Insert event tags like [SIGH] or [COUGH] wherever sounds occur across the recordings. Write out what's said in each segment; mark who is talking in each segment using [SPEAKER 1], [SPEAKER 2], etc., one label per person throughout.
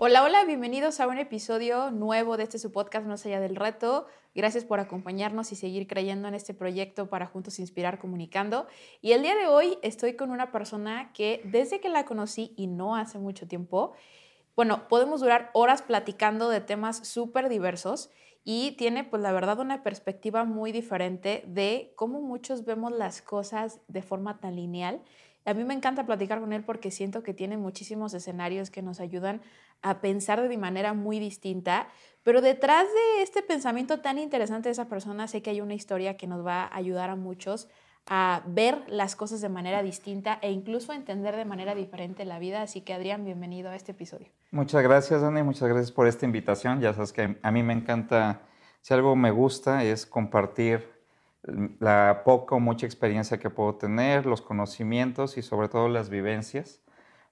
[SPEAKER 1] Hola, hola, bienvenidos a un episodio nuevo de este su podcast Más allá del reto. Gracias por acompañarnos y seguir creyendo en este proyecto para juntos inspirar comunicando. Y el día de hoy estoy con una persona que desde que la conocí y no hace mucho tiempo, bueno, podemos durar horas platicando de temas súper diversos y tiene pues la verdad una perspectiva muy diferente de cómo muchos vemos las cosas de forma tan lineal a mí me encanta platicar con él porque siento que tiene muchísimos escenarios que nos ayudan a pensar de manera muy distinta, pero detrás de este pensamiento tan interesante de esa persona sé que hay una historia que nos va a ayudar a muchos a ver las cosas de manera distinta e incluso a entender de manera diferente la vida. Así que Adrián, bienvenido a este episodio.
[SPEAKER 2] Muchas gracias, Dani, muchas gracias por esta invitación. Ya sabes que a mí me encanta, si algo me gusta es compartir la poca o mucha experiencia que puedo tener, los conocimientos y sobre todo las vivencias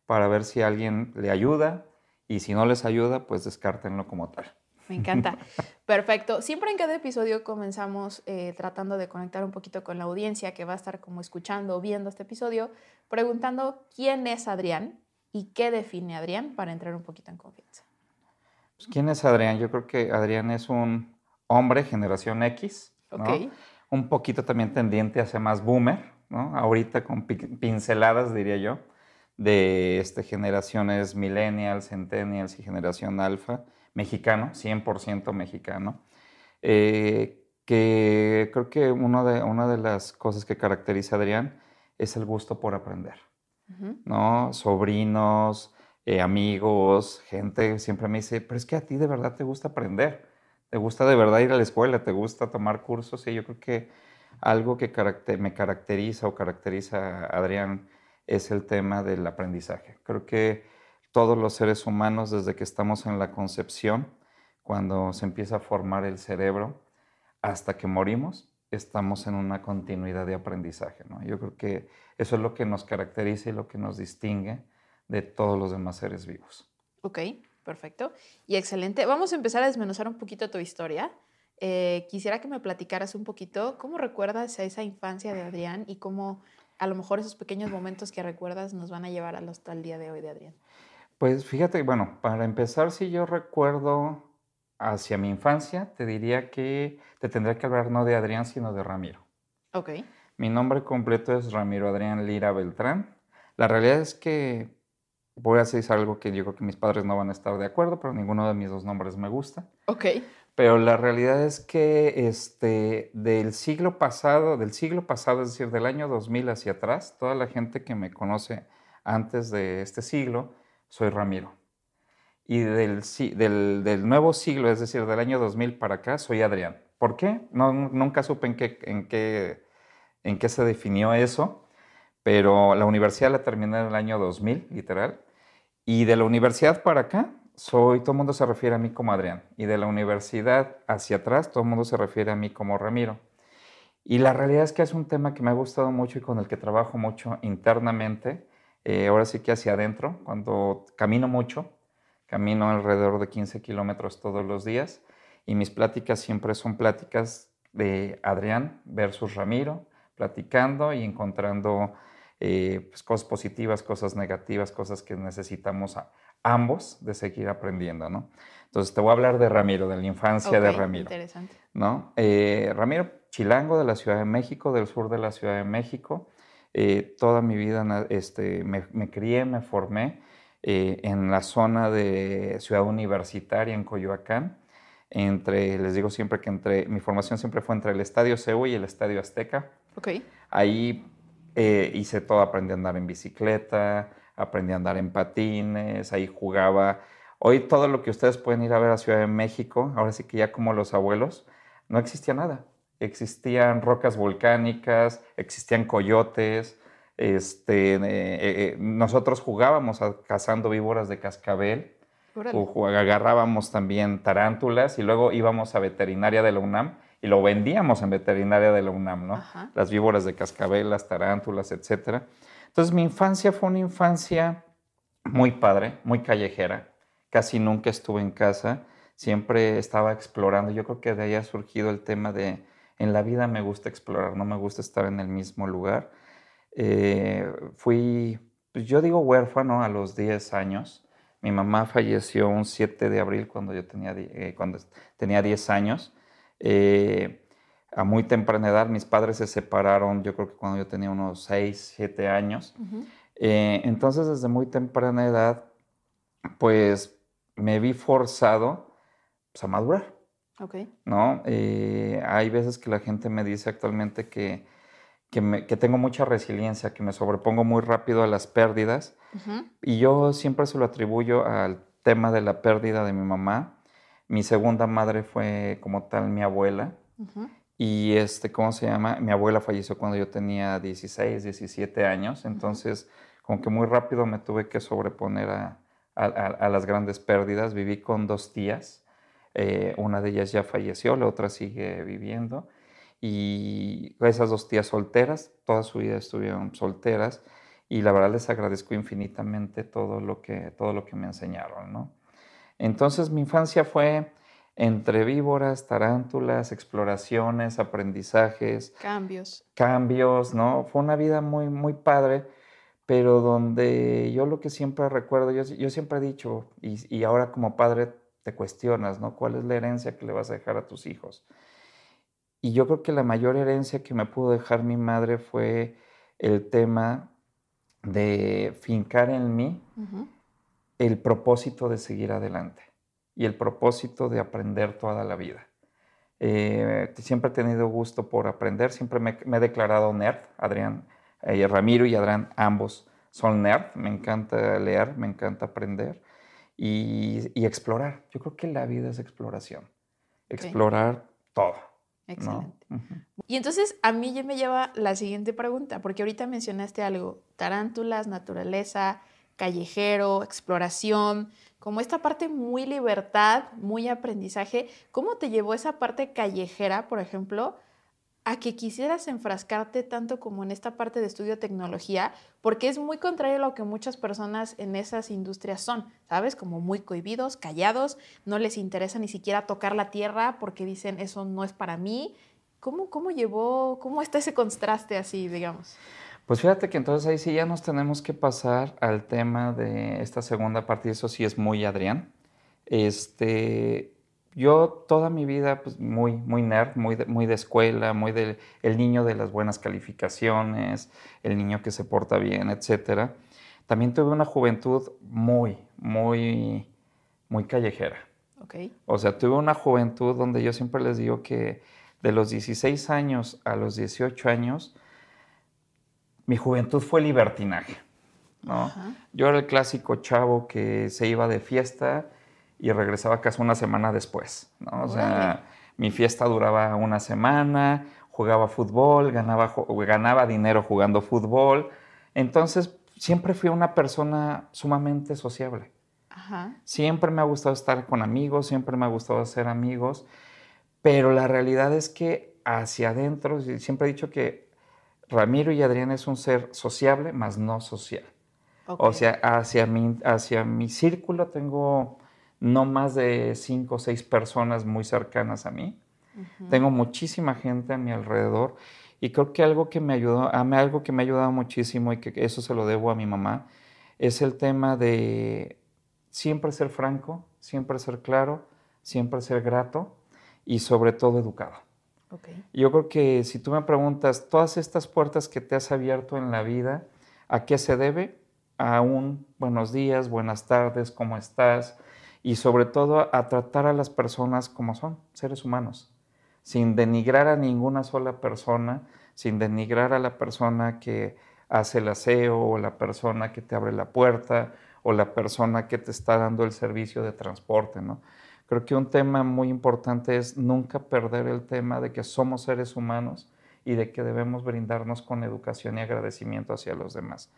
[SPEAKER 2] para ver si alguien le ayuda y si no les ayuda, pues descártenlo como tal.
[SPEAKER 1] Me encanta. Perfecto. Siempre en cada episodio comenzamos eh, tratando de conectar un poquito con la audiencia que va a estar como escuchando o viendo este episodio, preguntando quién es Adrián y qué define Adrián para entrar un poquito en confianza.
[SPEAKER 2] Pues, ¿Quién es Adrián? Yo creo que Adrián es un hombre generación X. ¿no? Un poquito también tendiente hacia más boomer, ¿no? Ahorita con pinceladas, diría yo, de este, generaciones millennials, centennials y generación alfa, mexicano, 100% mexicano, eh, que creo que uno de, una de las cosas que caracteriza a Adrián es el gusto por aprender, ¿no? Sobrinos, eh, amigos, gente siempre me dice, pero es que a ti de verdad te gusta aprender te gusta de verdad ir a la escuela, te gusta tomar cursos y yo creo que algo que me caracteriza o caracteriza a Adrián es el tema del aprendizaje. Creo que todos los seres humanos desde que estamos en la concepción, cuando se empieza a formar el cerebro, hasta que morimos, estamos en una continuidad de aprendizaje. Yo creo que eso es lo que nos caracteriza y lo que nos distingue de todos los demás seres vivos.
[SPEAKER 1] Ok. Perfecto. Y excelente. Vamos a empezar a desmenuzar un poquito tu historia. Eh, quisiera que me platicaras un poquito cómo recuerdas a esa infancia de Adrián y cómo a lo mejor esos pequeños momentos que recuerdas nos van a llevar hasta el día de hoy de Adrián.
[SPEAKER 2] Pues fíjate, bueno, para empezar, si yo recuerdo hacia mi infancia, te diría que te tendría que hablar no de Adrián, sino de Ramiro.
[SPEAKER 1] Ok.
[SPEAKER 2] Mi nombre completo es Ramiro Adrián Lira Beltrán. La realidad es que voy a decir algo que yo creo que mis padres no van a estar de acuerdo, pero ninguno de mis dos nombres me gusta.
[SPEAKER 1] Ok.
[SPEAKER 2] Pero la realidad es que este, del siglo pasado, del siglo pasado, es decir, del año 2000 hacia atrás, toda la gente que me conoce antes de este siglo, soy Ramiro. Y del, del, del nuevo siglo, es decir, del año 2000 para acá, soy Adrián. ¿Por qué? No, nunca supe en qué, en, qué, en qué se definió eso, pero la universidad la terminé en el año 2000, literal, y de la universidad para acá, soy, todo el mundo se refiere a mí como Adrián. Y de la universidad hacia atrás, todo el mundo se refiere a mí como Ramiro. Y la realidad es que es un tema que me ha gustado mucho y con el que trabajo mucho internamente. Eh, ahora sí que hacia adentro, cuando camino mucho, camino alrededor de 15 kilómetros todos los días. Y mis pláticas siempre son pláticas de Adrián versus Ramiro, platicando y encontrando eh, pues, cosas positivas, cosas negativas, cosas que necesitamos a ambos de seguir aprendiendo, ¿no? Entonces te voy a hablar de Ramiro, de la infancia de Ramiro.
[SPEAKER 1] Interesante.
[SPEAKER 2] ¿no? Eh, Ramiro Chilango de la Ciudad de México, del sur de la Ciudad de México. Eh, toda mi vida este, me, crié, me formé en la zona de Ciudad Universitaria, en Coyoacán. Entre, les digo siempre que entre, mi formación siempre fue entre el Estadio CEU y el Estadio Azteca.
[SPEAKER 1] Ok.
[SPEAKER 2] Ahí eh, hice todo, aprendí a andar en bicicleta, aprendí a andar en patines, ahí jugaba. Hoy todo lo que ustedes pueden ir a ver a Ciudad de México, ahora sí que ya como los abuelos, no existía nada. Existían rocas volcánicas, existían coyotes, este, eh, eh, nosotros jugábamos cazando víboras de cascabel, agarrábamos también tarántulas y luego íbamos a veterinaria de la UNAM y lo vendíamos en veterinaria de la UNAM, ¿no? Las víboras de cascabelas, tarántulas, etc. Entonces mi infancia fue una infancia muy padre, muy callejera. Casi nunca estuve en casa, siempre estaba explorando. Yo creo que de ahí ha surgido el tema de, en la vida me gusta explorar, no me gusta estar en el mismo lugar. Eh, fui, pues yo digo huérfano a los 10 años. Mi mamá falleció un 7 de abril cuando yo tenía, eh, cuando tenía 10 años. Eh, a muy temprana edad, mis padres se separaron, yo creo que cuando yo tenía unos 6, 7 años. Eh, entonces, desde muy temprana edad, pues me vi forzado pues, a madurar.
[SPEAKER 1] Okay.
[SPEAKER 2] ¿no? Eh, hay veces que la gente me dice actualmente que, que, tengo mucha resiliencia, que me sobrepongo muy rápido a las pérdidas. Y yo siempre se lo atribuyo al tema de la pérdida de mi mamá. Mi segunda madre fue como tal mi abuela. Y este, ¿cómo se llama? Mi abuela falleció cuando yo tenía 16, 17 años. Entonces, como que muy rápido me tuve que sobreponer a, a, las grandes pérdidas. Viví con dos tías. Eh, una de ellas ya falleció, la otra sigue viviendo. Y esas dos tías solteras, toda su vida estuvieron solteras. Y la verdad les agradezco infinitamente todo lo que, todo lo que me enseñaron, ¿no? Entonces mi infancia fue entre víboras, tarántulas, exploraciones, aprendizajes.
[SPEAKER 1] Cambios.
[SPEAKER 2] Cambios, ¿no? Fue una vida muy, muy padre, pero donde yo lo que siempre recuerdo, yo, yo siempre he dicho, y, y, ahora como padre te cuestionas, ¿no? ¿Cuál es la herencia que le vas a dejar a tus hijos? Y yo creo que la mayor herencia que me pudo dejar mi madre fue el tema de fincar en mí el propósito de seguir adelante y el propósito de aprender toda la vida. Eh, siempre he tenido gusto por aprender, siempre me, he declarado nerd. Adrián, eh, Ramiro y Adrián, ambos son nerd. Me encanta leer, me encanta aprender y, explorar. Yo creo que la vida es exploración. Explorar todo.
[SPEAKER 1] Excelente. Y entonces a mí ya me lleva la siguiente pregunta, porque ahorita mencionaste algo, tarántulas, naturaleza, callejero, exploración, como esta parte muy libertad, muy aprendizaje. ¿Cómo te llevó esa parte callejera, por ejemplo, a que quisieras enfrascarte tanto como en esta parte de estudio tecnología? Porque es muy contrario a lo que muchas personas en esas industrias son, ¿sabes? Como muy cohibidos, callados, no les interesa ni siquiera tocar la tierra porque dicen eso no es para mí. ¿Cómo, cómo llevó, cómo está ese contraste así, digamos?
[SPEAKER 2] Pues fíjate que entonces ahí sí ya nos tenemos que pasar al tema de esta segunda parte, y eso sí es muy Adrián. Este, yo toda mi vida, pues muy, muy nerd, muy de, muy de escuela, muy del el niño de las buenas calificaciones, el niño que se porta bien, etc. También tuve una juventud muy, muy, muy callejera.
[SPEAKER 1] Okay.
[SPEAKER 2] O sea, tuve una juventud donde yo siempre les digo que de los 16 años a los 18 años, mi juventud fue libertinaje. ¿no? Yo era el clásico chavo que se iba de fiesta y regresaba a casa una semana después. ¿no? O sea, mi fiesta duraba una semana, jugaba fútbol, ganaba, ganaba dinero jugando fútbol. Entonces, siempre fui una persona sumamente sociable. Siempre me ha gustado estar con amigos, siempre me ha gustado hacer amigos, pero la realidad es que hacia adentro, siempre he dicho que Ramiro y Adrián es un ser sociable, más no social. O sea, hacia mi, hacia mi círculo tengo no más de cinco o seis personas muy cercanas a mí. Tengo muchísima gente a mi alrededor y creo que algo que me ayudó, algo que me ha ayudado muchísimo y que eso se lo debo a mi mamá, es el tema de siempre ser franco, siempre ser claro, siempre ser grato y sobre todo educado. Yo creo que si tú me preguntas, todas estas puertas que te has abierto en la vida, ¿a qué se debe? A un buenos días, buenas tardes, ¿cómo estás? Y sobre todo a tratar a las personas como son, seres humanos, sin denigrar a ninguna sola persona, sin denigrar a la persona que hace el aseo o la persona que te abre la puerta o la persona que te está dando el servicio de transporte, ¿no? Creo que un tema muy importante es nunca perder el tema de que somos seres humanos y de que debemos brindarnos con educación y agradecimiento hacia los demás.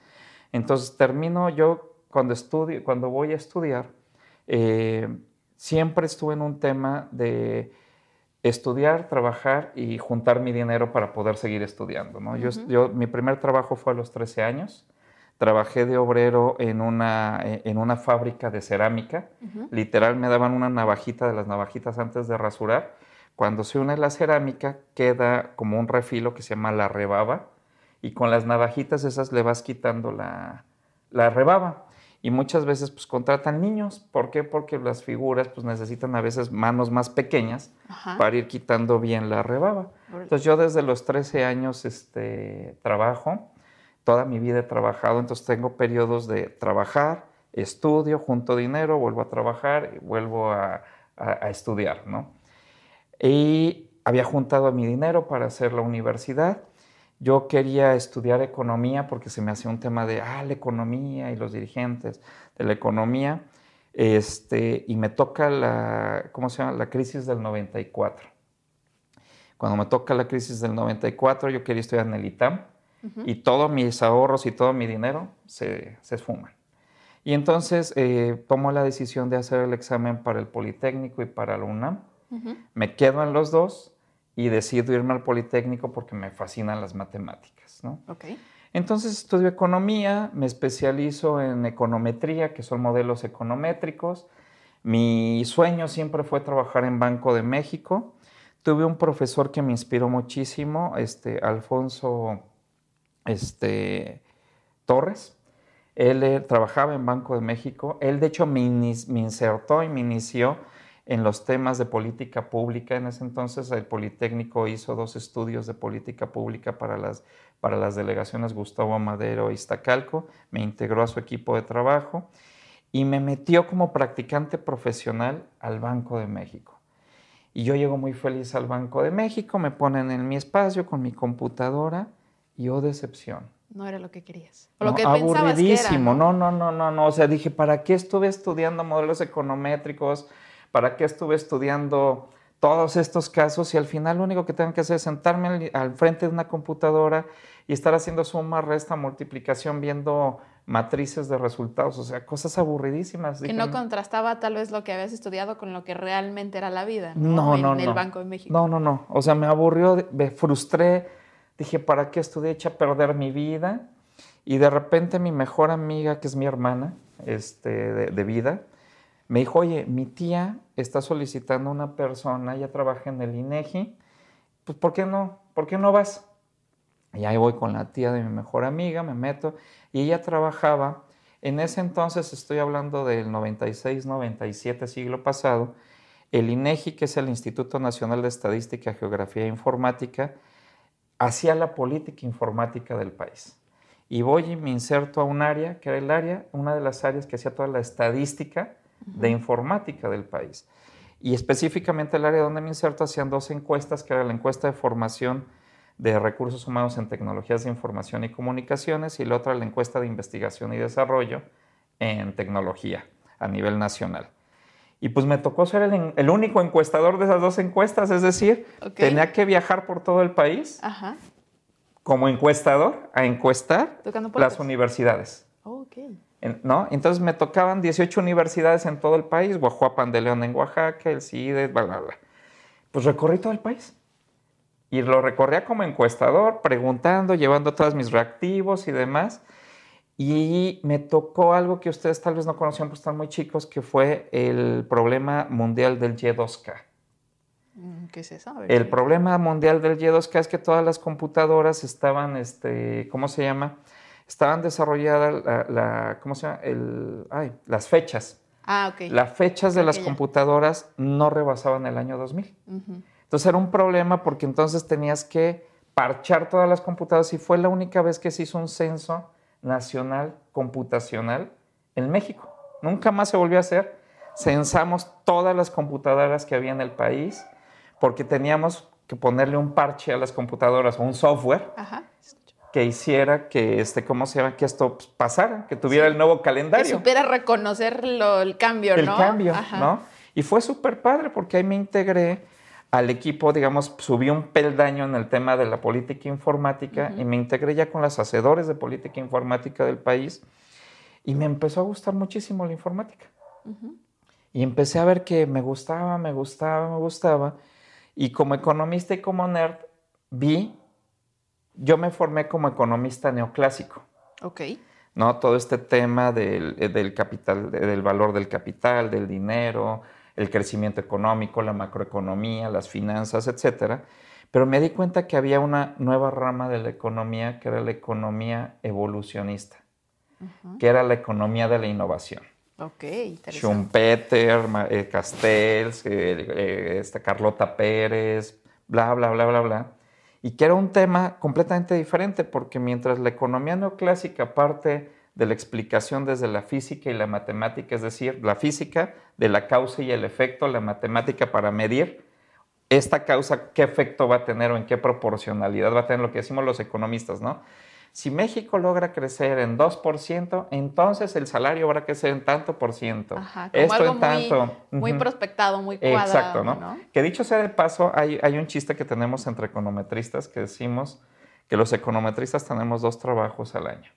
[SPEAKER 2] Entonces termino yo cuando estudio, cuando voy a estudiar, eh, siempre estuve en un tema de estudiar, trabajar y juntar mi dinero para poder seguir estudiando. ¿no? yo, mi primer trabajo fue a los 13 años. Trabajé de obrero en una, eh, en una fábrica de cerámica. Literal me daban una navajita de las navajitas antes de rasurar. Cuando se une la cerámica queda como un refilo que se llama la rebaba y con las navajitas esas le vas quitando la, la rebaba y muchas veces pues contratan niños. ¿Por qué? Porque las figuras pues necesitan a veces manos más pequeñas para ir quitando bien la rebaba. Entonces yo desde los 13 años este, trabajo, toda mi vida he trabajado, entonces tengo periodos de trabajar, estudio, junto dinero, vuelvo a trabajar y vuelvo a, estudiar, ¿no? Y había juntado mi dinero para hacer la universidad yo quería estudiar economía porque se me hacía un tema de, ah, la economía y los dirigentes de la economía. Este, y me toca la, ¿cómo se llama? La crisis del 94. Cuando me toca la crisis del 94, yo quería estudiar en el ITAM y todos mis ahorros y todo mi dinero se, se esfuman. Y entonces eh, tomo la decisión de hacer el examen para el Politécnico y para la UNAM. Me quedo en los dos y decido irme al Politécnico porque me fascinan las matemáticas. ¿no?
[SPEAKER 1] Okay.
[SPEAKER 2] Entonces estudio economía, me especializo en econometría, que son modelos econométricos. Mi sueño siempre fue trabajar en Banco de México. Tuve un profesor que me inspiró muchísimo, este, Alfonso este, Torres. Él eh, trabajaba en Banco de México. Él, de hecho, me, insertó y me inició en los temas de política pública. En ese entonces el Politécnico hizo dos estudios de política pública para las, para las delegaciones Gustavo Madero y Iztacalco, me integró a su equipo de trabajo y me metió como practicante profesional al Banco de México. Y yo llego muy feliz al Banco de México, me ponen en mi espacio con mi computadora y oh decepción.
[SPEAKER 1] No era lo que querías.
[SPEAKER 2] O lo que aburridísimo. ¿no? no, no, no, no, no. O sea, dije, ¿para qué estuve estudiando modelos econométricos? ¿Para qué estuve estudiando todos estos casos y al final lo único que tengo que hacer es sentarme al, frente de una computadora y estar haciendo suma, resta, multiplicación, viendo matrices de resultados, o sea, cosas aburridísimas.
[SPEAKER 1] Que no contrastaba tal vez lo que habías estudiado con lo que realmente era la vida,
[SPEAKER 2] ¿no? No,
[SPEAKER 1] en,
[SPEAKER 2] el
[SPEAKER 1] Banco de México.
[SPEAKER 2] No, no, no. O sea, me aburrió, me frustré. Dije, ¿para qué estudié? Eché a perder mi vida. Y de repente mi mejor amiga, que es mi hermana este, de vida, me dijo, oye, mi tía está solicitando una persona, ella trabaja en el INEGI, pues ¿por qué no? ¿Por qué no vas? Y ahí voy con la tía de mi mejor amiga, me meto, y ella trabajaba, en ese entonces estoy hablando del 96, 97, siglo pasado, el INEGI, que es el Instituto Nacional de Estadística, Geografía e Informática, hacía la política informática del país. Y voy y me inserto a un área, que era el área, una de las áreas que hacía toda la estadística de informática del país. Y específicamente el área donde me inserto hacían dos encuestas, que era la encuesta de formación de recursos humanos en tecnologías de información y comunicaciones y la otra la encuesta de investigación y desarrollo en tecnología a nivel nacional. Y pues me tocó ser el, único encuestador de esas dos encuestas, es decir, tenía que viajar por todo el país como encuestador a encuestar las universidades. ¿no? Entonces me tocaban 18 universidades en todo el país, Guajuapan de León en Oaxaca, el CIDE, bla, bla, bla. Pues recorrí todo el país. Y lo recorría como encuestador, preguntando, llevando todos mis reactivos y demás. Y me tocó algo que ustedes tal vez no conocían porque están muy chicos, que fue el problema mundial del Y2K.
[SPEAKER 1] Mm, ¿Qué es eso?
[SPEAKER 2] El problema mundial del Y2K es que todas las computadoras estaban, este, ¿cómo se llama? estaban desarrolladas la, ¿cómo se llama? El, ay, las fechas.
[SPEAKER 1] Ah, ok.
[SPEAKER 2] Las fechas de las computadoras no rebasaban el año 2000. Entonces era un problema porque entonces tenías que parchar todas las computadoras y fue la única vez que se hizo un censo nacional computacional en México. Nunca más se volvió a hacer. Censamos todas las computadoras que había en el país porque teníamos que ponerle un parche a las computadoras o un software
[SPEAKER 1] Ajá
[SPEAKER 2] que hiciera que, este, ¿cómo se llama? Que esto pasara, que tuviera el nuevo calendario.
[SPEAKER 1] Que supiera reconocer el cambio,
[SPEAKER 2] ¿no? El cambio, ¿no? Y fue súper padre porque ahí me integré al equipo, digamos, subí un peldaño en el tema de la política informática y me integré ya con los hacedores de política informática del país y me empezó a gustar muchísimo la informática. Y empecé a ver que me gustaba, me gustaba, me gustaba. Y como economista y como nerd, vi, yo me formé como economista neoclásico.
[SPEAKER 1] Ok.
[SPEAKER 2] ¿no? Todo este tema del, eh, del, capital, del valor del capital, del dinero, el crecimiento económico, la macroeconomía, las finanzas, etcétera. Pero me di cuenta que había una nueva rama de la economía que era la economía evolucionista, que era la economía de la innovación.
[SPEAKER 1] Ok, interesante.
[SPEAKER 2] Schumpeter, eh, Castells, eh, esta Carlota Pérez, bla, bla, bla, bla, bla y que era un tema completamente diferente, porque mientras la economía neoclásica parte de la explicación desde la física y la matemática, es decir, la física de la causa y el efecto, la matemática para medir esta causa, qué efecto va a tener o en qué proporcionalidad va a tener lo que decimos los economistas, ¿no? Si México logra crecer en 2%, entonces el salario habrá que ser en tanto por ciento.
[SPEAKER 1] Ajá, como Esto en tanto. Muy, prospectado, muy cuadrado. Exacto, ¿no?
[SPEAKER 2] Que dicho sea de paso, hay, hay un chiste que tenemos entre econometristas que decimos que los econometristas tenemos dos trabajos al año.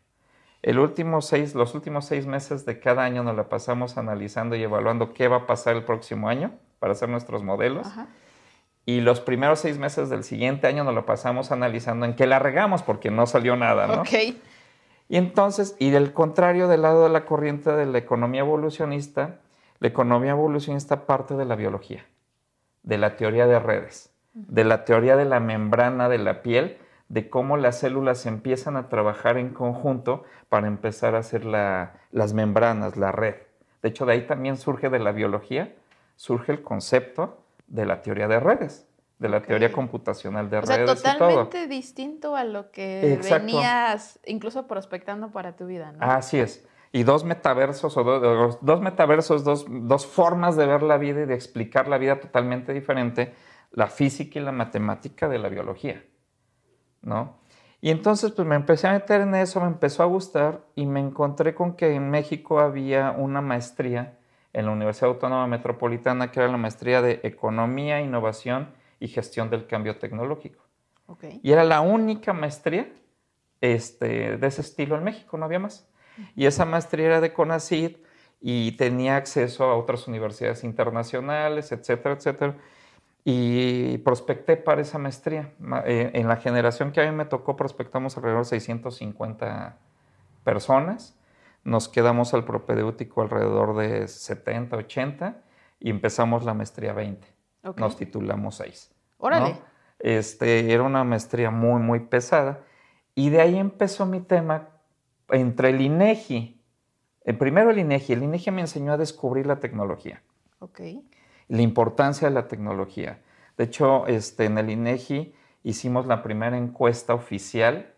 [SPEAKER 2] El último seis, los últimos seis meses de cada año nos la pasamos analizando y evaluando qué va a pasar el próximo año para hacer nuestros modelos. Ajá. Y los primeros seis meses del siguiente año nos lo pasamos analizando en qué la regamos porque no salió nada, ¿no?
[SPEAKER 1] Ok.
[SPEAKER 2] Y entonces, y del contrario, del lado de la corriente de la economía evolucionista, la economía evolucionista parte de la biología, de la teoría de redes, de la teoría de la membrana de la piel, de cómo las células empiezan a trabajar en conjunto para empezar a hacer las membranas, la red. De hecho, de ahí también surge de la biología, surge el concepto de la teoría de redes, de la teoría computacional de redes.
[SPEAKER 1] O sea, totalmente distinto a lo que venías incluso prospectando para tu vida, ¿no?
[SPEAKER 2] Así es. Y dos metaversos, o dos metaversos, dos, dos formas de ver la vida y de explicar la vida totalmente diferente, la física y la matemática de la biología, ¿no? Y entonces pues me empecé a meter en eso, me empezó a gustar y me encontré con que en México había una maestría en la Universidad Autónoma Metropolitana, que era la maestría de Economía, Innovación y Gestión del Cambio Tecnológico. Y era la única maestría este, de ese estilo en México, no había más. Y esa maestría era de CONACYT y tenía acceso a otras universidades internacionales, etcétera, etcétera. Y prospecté para esa maestría. Eh, en la generación que a mí me tocó, prospectamos alrededor de 650 personas nos quedamos al propedéutico alrededor de 70, 80 y empezamos la maestría 20. Nos titulamos 6.
[SPEAKER 1] Órale.
[SPEAKER 2] Este, era una maestría muy, muy pesada. Y de ahí empezó mi tema entre el INEGI. El primero el INEGI. El INEGI me enseñó a descubrir la tecnología.
[SPEAKER 1] Ok.
[SPEAKER 2] La importancia de la tecnología. De hecho, este, en el INEGI hicimos la primera encuesta oficial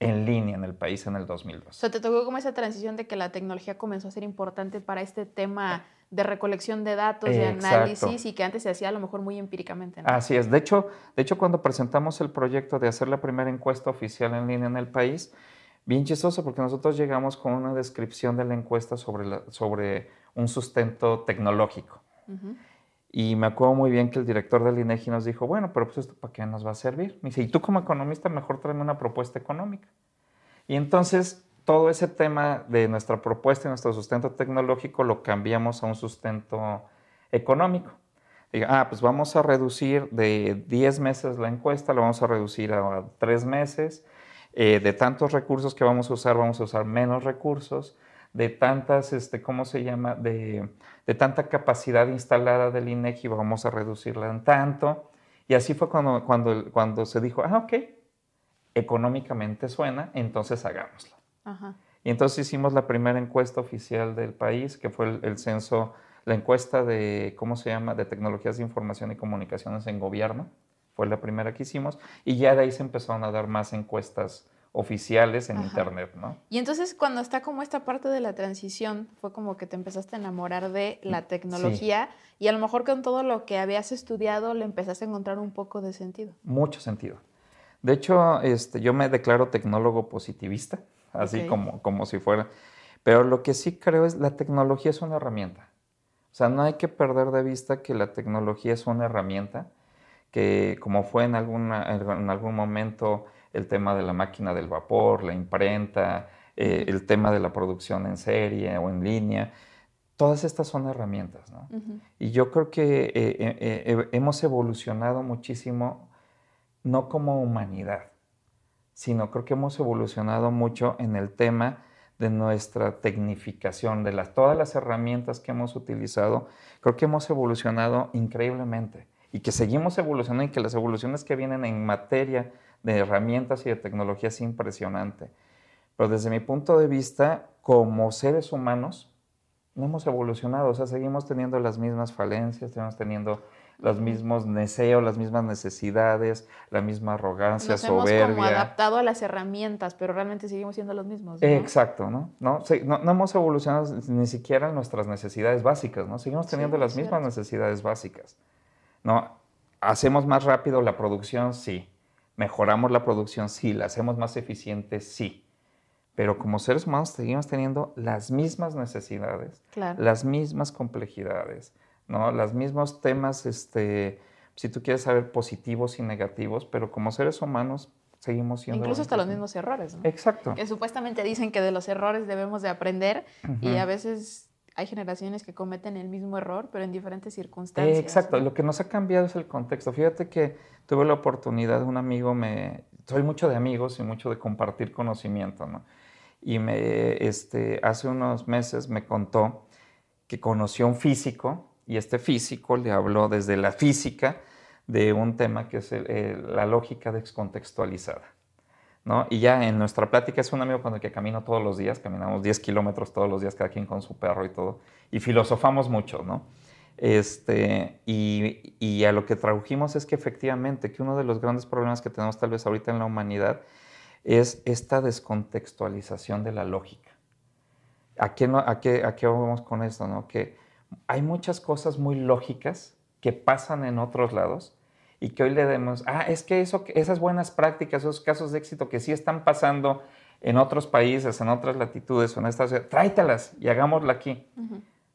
[SPEAKER 2] en línea en el país en el 2002. O
[SPEAKER 1] sea, te tocó como esa transición de que la tecnología comenzó a ser importante para este tema de recolección de datos, de análisis y que antes se hacía a lo mejor muy empíricamente.
[SPEAKER 2] Así es. De hecho, de hecho, cuando presentamos el proyecto de hacer la primera encuesta oficial en línea en el país, bien chistoso porque nosotros llegamos con una descripción de la encuesta sobre, sobre un sustento tecnológico. Y me acuerdo muy bien que el director del INEGI nos dijo, bueno, pero pues esto para qué nos va a servir. Me dice, y tú como economista mejor tráeme una propuesta económica. Y entonces todo ese tema de nuestra propuesta y nuestro sustento tecnológico lo cambiamos a un sustento económico. Diga, ah, pues vamos a reducir de 10 meses la encuesta, lo vamos a reducir a 3 meses. Eh, de tantos recursos que vamos a usar, vamos a usar menos recursos de tantas, este, ¿cómo se llama? De, tanta capacidad instalada del INEGI, vamos a reducirla en tanto. Y así fue cuando, cuando, cuando se dijo, ah, ok, económicamente suena, entonces hagámoslo. Y entonces hicimos la primera encuesta oficial del país, que fue el, censo, la encuesta de, ¿cómo se llama?, de tecnologías de información y comunicaciones en gobierno. Fue la primera que hicimos. Y ya de ahí se empezaron a dar más encuestas oficiales en Internet, ¿no?
[SPEAKER 1] Y entonces cuando está como esta parte de la transición, fue como que te empezaste a enamorar de la tecnología y a lo mejor con todo lo que habías estudiado le empezaste a encontrar un poco de sentido.
[SPEAKER 2] Mucho sentido. De hecho, este, yo me declaro tecnólogo positivista, así como, como si fuera, pero lo que sí creo es la tecnología es una herramienta. O sea, no hay que perder de vista que la tecnología es una herramienta que como fue en, alguna, en algún momento el tema de la máquina del vapor, la imprenta, eh, el tema de la producción en serie o en línea. todas estas son herramientas, ¿no? Y yo creo que eh, eh, eh, hemos evolucionado muchísimo, no como humanidad, sino creo que hemos evolucionado mucho en el tema de nuestra tecnificación, de las, todas las herramientas que hemos utilizado, creo que hemos evolucionado increíblemente y que seguimos evolucionando y que las evoluciones que vienen en materia de herramientas y de tecnología es impresionante. Pero desde mi punto de vista, como seres humanos, no hemos evolucionado, o sea, seguimos teniendo las mismas falencias, seguimos teniendo los mismos deseos, las mismas necesidades, la misma arrogancia,
[SPEAKER 1] Nos
[SPEAKER 2] soberbia.
[SPEAKER 1] Hemos como adaptado a las herramientas, pero realmente seguimos siendo los mismos.
[SPEAKER 2] ¿no? Exacto, ¿no? No, no, hemos evolucionado ni siquiera en nuestras necesidades básicas, ¿no? Seguimos teniendo las mismas necesidades básicas, ¿no? ¿Hacemos más rápido la producción? Sí. ¿Mejoramos la producción? Sí. ¿La hacemos más eficiente? Sí pero como seres humanos seguimos teniendo las mismas necesidades, las mismas complejidades, ¿no? Los mismos temas, este, si tú quieres saber, positivos y negativos, pero como seres humanos seguimos siendo...
[SPEAKER 1] Incluso hasta los mismos errores, ¿no?
[SPEAKER 2] Exacto.
[SPEAKER 1] Que supuestamente dicen que de los errores debemos de aprender y a veces hay generaciones que cometen el mismo error, pero en diferentes circunstancias.
[SPEAKER 2] exacto, lo que nos ha cambiado es el contexto. Fíjate que tuve la oportunidad, un amigo me... Soy mucho de amigos y mucho de compartir conocimiento, ¿no? y me, este, hace unos meses me contó que conoció un físico y este físico le habló desde la física de un tema que es la lógica descontextualizada. ¿No? Y ya en nuestra plática es un amigo con el que camino todos los días, caminamos 10 kilómetros todos los días, cada quien con su perro y todo, y filosofamos mucho, ¿no? Este, y, y, a lo que tradujimos es que efectivamente que uno de los grandes problemas que tenemos tal vez ahorita en la humanidad es esta descontextualización de la lógica. ¿A qué, no, a qué, a qué vamos con esto? No? Que hay muchas cosas muy lógicas que pasan en otros lados y que hoy le demos, ah, es que eso, esas buenas prácticas, esos casos de éxito que sí están pasando en otros países, en otras latitudes o en estas, tráetelas y hagámosla aquí.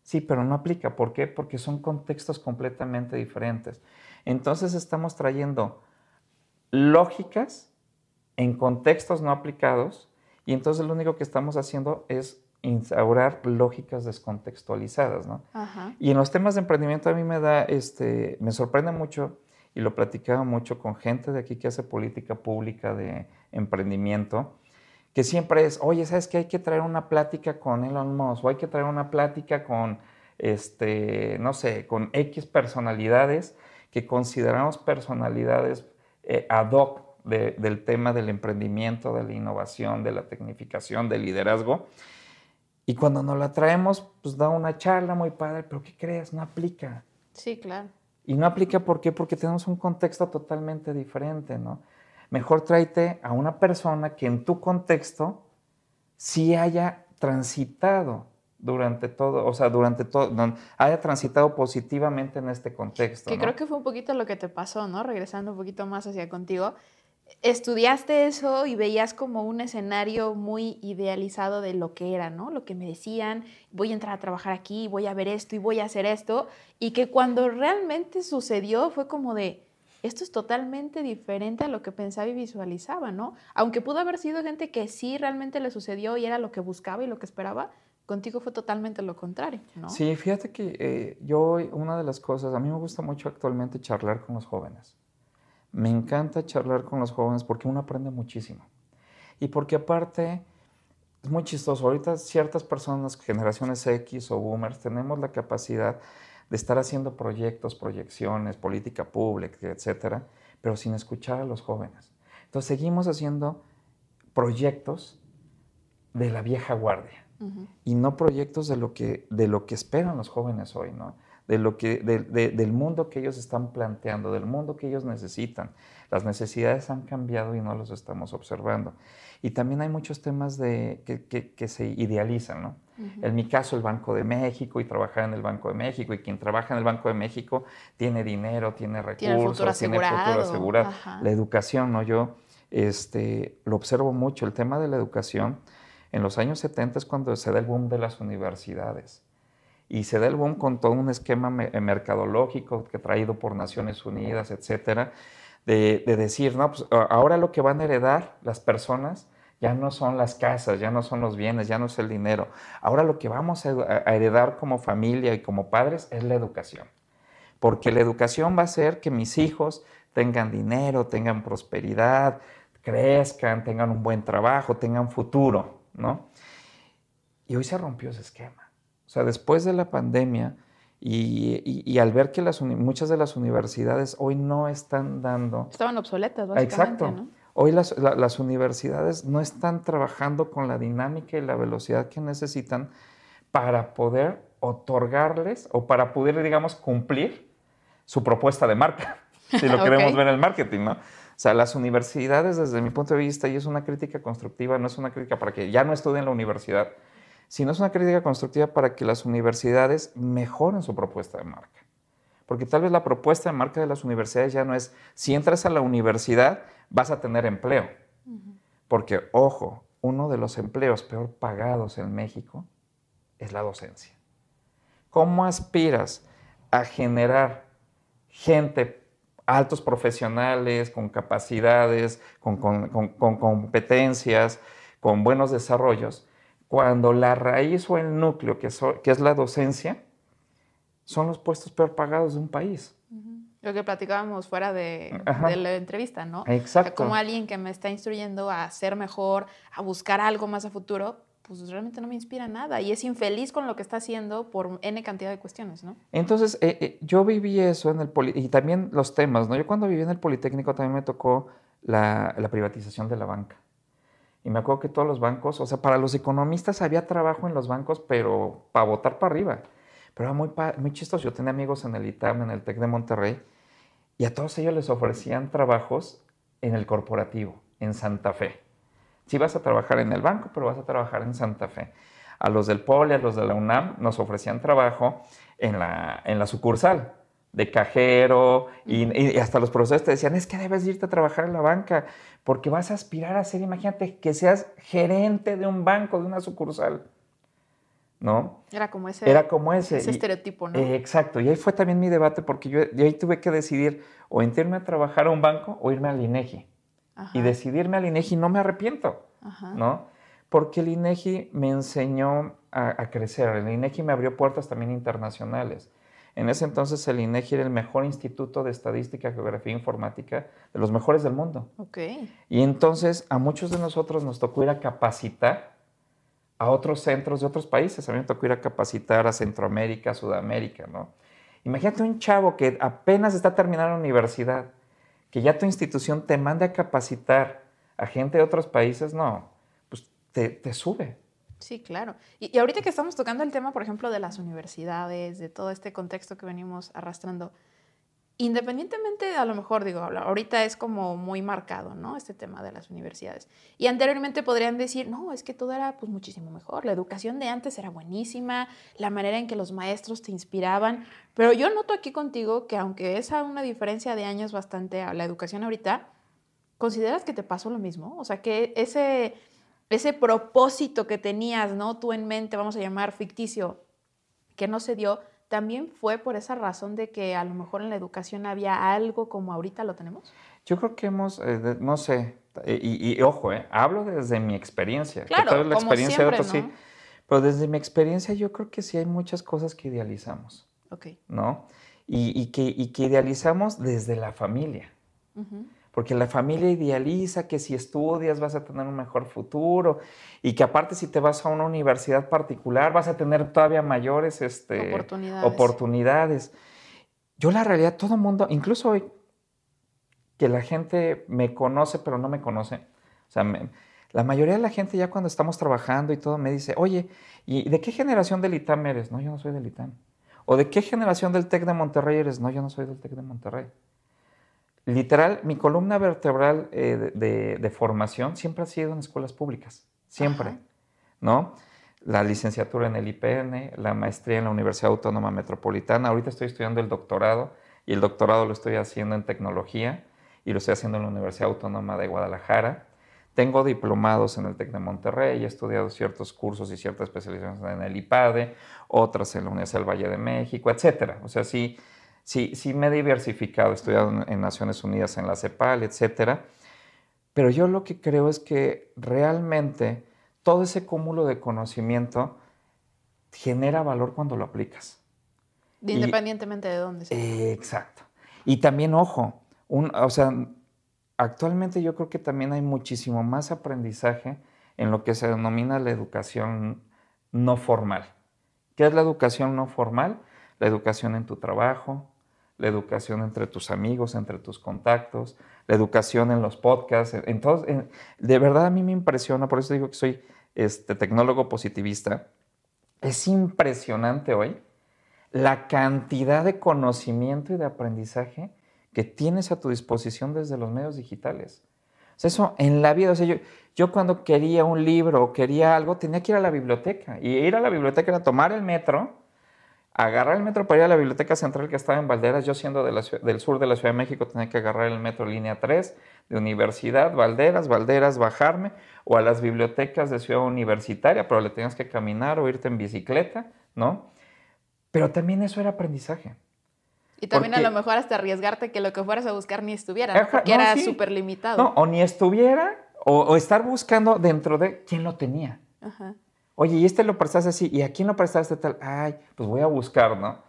[SPEAKER 2] Sí, pero no aplica. ¿Por qué? Porque son contextos completamente diferentes. Entonces estamos trayendo lógicas en contextos no aplicados y entonces lo único que estamos haciendo es instaurar lógicas descontextualizadas, ¿no? Y en los temas de emprendimiento a mí me da, este, me sorprende mucho y lo platicaba mucho con gente de aquí que hace política pública de emprendimiento, que siempre es, oye, ¿sabes qué? Hay que traer una plática con Elon Musk o hay que traer una plática con, este, no sé, con X personalidades que consideramos personalidades eh, ad hoc del tema del emprendimiento, de la innovación, de la tecnificación, del liderazgo. Y cuando nos la traemos, pues da una charla muy padre, pero ¿qué crees? No aplica.
[SPEAKER 1] Sí, claro.
[SPEAKER 2] Y no aplica ¿por qué? Porque tenemos un contexto totalmente diferente, ¿no? Mejor tráete a una persona que en tu contexto sí haya transitado durante todo, o sea, durante todo, haya transitado positivamente en este contexto.
[SPEAKER 1] Que creo que fue un poquito lo que te pasó, ¿no? Regresando un poquito más hacia contigo, estudiaste eso y veías como un escenario muy idealizado de lo que era, ¿no? Lo que me decían, voy a entrar a trabajar aquí, voy a ver esto y voy a hacer esto, y que cuando realmente sucedió fue como de, esto es totalmente diferente a lo que pensaba y visualizaba, ¿no? Aunque pudo haber sido gente que sí realmente le sucedió y era lo que buscaba y lo que esperaba, contigo fue totalmente lo contrario, ¿no?
[SPEAKER 2] Sí, fíjate que eh, yo, una de las cosas, a mí me gusta mucho actualmente charlar con los jóvenes. Me encanta charlar con los jóvenes porque uno aprende muchísimo. Y porque aparte, es muy chistoso, ahorita ciertas personas, generaciones X o boomers, tenemos la capacidad de estar haciendo proyectos, proyecciones, política pública, etcétera, pero sin escuchar a los jóvenes. Entonces seguimos haciendo proyectos de la vieja guardia y no proyectos de lo, que, de lo que esperan los jóvenes hoy, ¿no? De lo que, del mundo que ellos están planteando, del mundo que ellos necesitan. Las necesidades han cambiado y no los estamos observando. Y también hay muchos temas de, que, se idealizan, ¿no? En mi caso, el Banco de México y trabajar en el Banco de México. Y quien trabaja en el Banco de México tiene dinero, tiene recursos, tiene futuro asegurado. La educación, ¿no? Yo este, lo observo mucho. El tema de la educación, en los años 70 es cuando se da el boom de las universidades y se da el boom con todo un esquema eh, mercadológico que traído por Naciones Unidas, etcétera, de, decir, no, pues ahora lo que van a heredar las personas ya no son las casas, ya no son los bienes, ya no es el dinero. Ahora lo que vamos a, heredar como familia y como padres es la educación. Porque la educación va a hacer que mis hijos tengan dinero, tengan prosperidad, crezcan, tengan un buen trabajo, tengan futuro, ¿no? Y hoy se rompió ese esquema. O sea, después de la pandemia y, al ver que las, muchas de las universidades hoy no están dando...
[SPEAKER 1] Estaban obsoletas, básicamente,
[SPEAKER 2] Exacto. Hoy las, universidades no están trabajando con la dinámica y la velocidad que necesitan para poder otorgarles o para poder, digamos, cumplir su propuesta de marca, [LAUGHS] si lo queremos ver en el marketing, ¿no? O sea, las universidades, desde mi punto de vista, y es una crítica constructiva, no es una crítica para que ya no estudien la universidad, sino es una crítica constructiva para que las universidades mejoren su propuesta de marca. Porque tal vez la propuesta de marca de las universidades ya no es, si entras a la universidad, vas a tener empleo. Porque, ojo, uno de los empleos peor pagados en México es la docencia. ¿Cómo aspiras a generar gente, altos profesionales, con capacidades, con, competencias, con buenos desarrollos, cuando la raíz o el núcleo, que, que es la docencia, son los puestos peor pagados de un país?
[SPEAKER 1] Lo que platicábamos fuera de, la entrevista, ¿no?
[SPEAKER 2] Exacto.
[SPEAKER 1] Como alguien que me está instruyendo a ser mejor, a buscar algo más a futuro, pues realmente no me inspira nada y es infeliz con lo que está haciendo por N cantidad de cuestiones, ¿no?
[SPEAKER 2] Entonces, eh, eh, yo viví eso en el y también los temas, ¿no? Yo cuando viví en el Politécnico también me tocó la, privatización de la banca. Y me acuerdo que todos los bancos, o sea, para los economistas había trabajo en los bancos, pero para votar para arriba. Pero era muy, muy chistoso. Yo tenía amigos en el ITAM, en el TEC de Monterrey, y a todos ellos les ofrecían trabajos en el corporativo, en Santa Fe. Sí vas a trabajar en el banco, pero vas a trabajar en Santa Fe. A los del Poli, a los de la UNAM, nos ofrecían trabajo en la, en la sucursal de cajero y, hasta los profesores te decían, es que debes irte a trabajar en la banca porque vas a aspirar a ser, imagínate, que seas gerente de un banco, de una sucursal. ¿no?
[SPEAKER 1] Era como ese,
[SPEAKER 2] Era como ese.
[SPEAKER 1] estereotipo, ¿no?
[SPEAKER 2] Eh, exacto, y ahí fue también mi debate porque yo, ahí tuve que decidir o irme a trabajar a un banco o irme al INEGI. Y decidirme al INEGI no me arrepiento, ¿no? Porque el INEGI me enseñó a, crecer, el INEGI me abrió puertas también internacionales. En ese entonces el INEGI era el mejor instituto de estadística, geografía e informática, de los mejores del mundo.
[SPEAKER 1] Okay.
[SPEAKER 2] Y entonces a muchos de nosotros nos tocó ir a capacitar a otros centros de otros países. A mí me tocó ir a capacitar a Centroamérica, Sudamérica, ¿no? Imagínate un chavo que apenas está terminando la universidad, que ya tu institución te manda a capacitar a gente de otros países, no, pues te, sube.
[SPEAKER 1] Sí, claro. Y, ahorita que estamos tocando el tema, por ejemplo, de las universidades, de todo este contexto que venimos arrastrando, independientemente, a lo mejor digo, ahorita es como muy marcado, ¿no? Este tema de las universidades. Y anteriormente podrían decir, no, es que todo era pues muchísimo mejor. La educación de antes era buenísima, la manera en que los maestros te inspiraban. Pero yo noto aquí contigo que aunque es una diferencia de años bastante a la educación ahorita, ¿consideras que te pasó lo mismo? O sea, que ese, ese propósito que tenías, ¿no? Tú en mente, vamos a llamar ficticio, que no se dio, también fue por esa razón de que a lo mejor en la educación había algo como ahorita lo tenemos?
[SPEAKER 2] Yo creo que hemos, eh, no sé, eh, y, ojo, eh, hablo desde mi experiencia.
[SPEAKER 1] Claro, la experiencia de otros sí.
[SPEAKER 2] Pero desde mi experiencia yo creo que sí hay muchas cosas que idealizamos.
[SPEAKER 1] Ok.
[SPEAKER 2] ¿No? Y, que, que, idealizamos desde la familia. Porque la familia idealiza que si estudias vas a tener un mejor futuro y que aparte si te vas a una universidad particular vas a tener todavía mayores este,
[SPEAKER 1] oportunidades.
[SPEAKER 2] oportunidades. Yo la realidad, todo el mundo, incluso hoy que la gente me conoce pero no me conoce, o sea, la mayoría de la gente ya cuando estamos trabajando y todo me dice, oye, ¿y de qué generación del ITAM eres? No, yo no soy del ITAM. ¿O de qué generación del TEC de Monterrey eres? No, yo no soy del TEC de Monterrey literal, mi columna vertebral eh, de, formación siempre ha sido en escuelas públicas, siempre, ¿no? La licenciatura en el IPN, la maestría en la Universidad Autónoma Metropolitana. Ahorita estoy estudiando el doctorado y el doctorado lo estoy haciendo en tecnología y lo estoy haciendo en la Universidad Autónoma de Guadalajara. Tengo diplomados en el TEC de Monterrey, he estudiado ciertos cursos y ciertas especializaciones en el IPADE, otras en la Universidad del Valle de México, etcétera. O sea, sí, Sí, sí me he diversificado, he estudiado en, Naciones Unidas, en la CEPAL, etc. Pero yo lo que creo es que realmente todo ese cúmulo de conocimiento genera valor cuando lo aplicas.
[SPEAKER 1] Independientemente de dónde
[SPEAKER 2] sea. exacto. Y también, ojo, un, o sea, actualmente yo creo que también hay muchísimo más aprendizaje en lo que se denomina la educación no formal. ¿Qué es la educación no formal? La educación en tu trabajo, la educación entre tus amigos, entre tus contactos, la educación en los podcasts. Entonces, de verdad a mí me impresiona, por eso digo que soy este, tecnólogo positivista. Es impresionante hoy la cantidad de conocimiento y de aprendizaje que tienes a tu disposición desde los medios digitales. eso en la vida, yo, yo cuando quería un libro o quería algo, tenía que ir a la biblioteca. Y ir a la biblioteca era tomar el metro, agarrar el metro para ir a la biblioteca central que estaba en Valderas. Yo siendo del sur de la Ciudad de México tenía que agarrar el metro línea 3 de Universidad, Valderas, Valderas, bajarme, o a las bibliotecas de Ciudad Universitaria, pero le tenías que caminar o irte en bicicleta, ¿no? Pero también eso era aprendizaje.
[SPEAKER 1] Y también a lo mejor hasta arriesgarte que lo que fueras a buscar ni estuviera, porque era súper limitado.
[SPEAKER 2] No, o ni estuviera, o, estar buscando dentro de quién lo tenía. Ajá. Oye, y este lo prestaste así, ¿y a quién lo prestaste tal? Ay, pues voy a buscar, ¿no?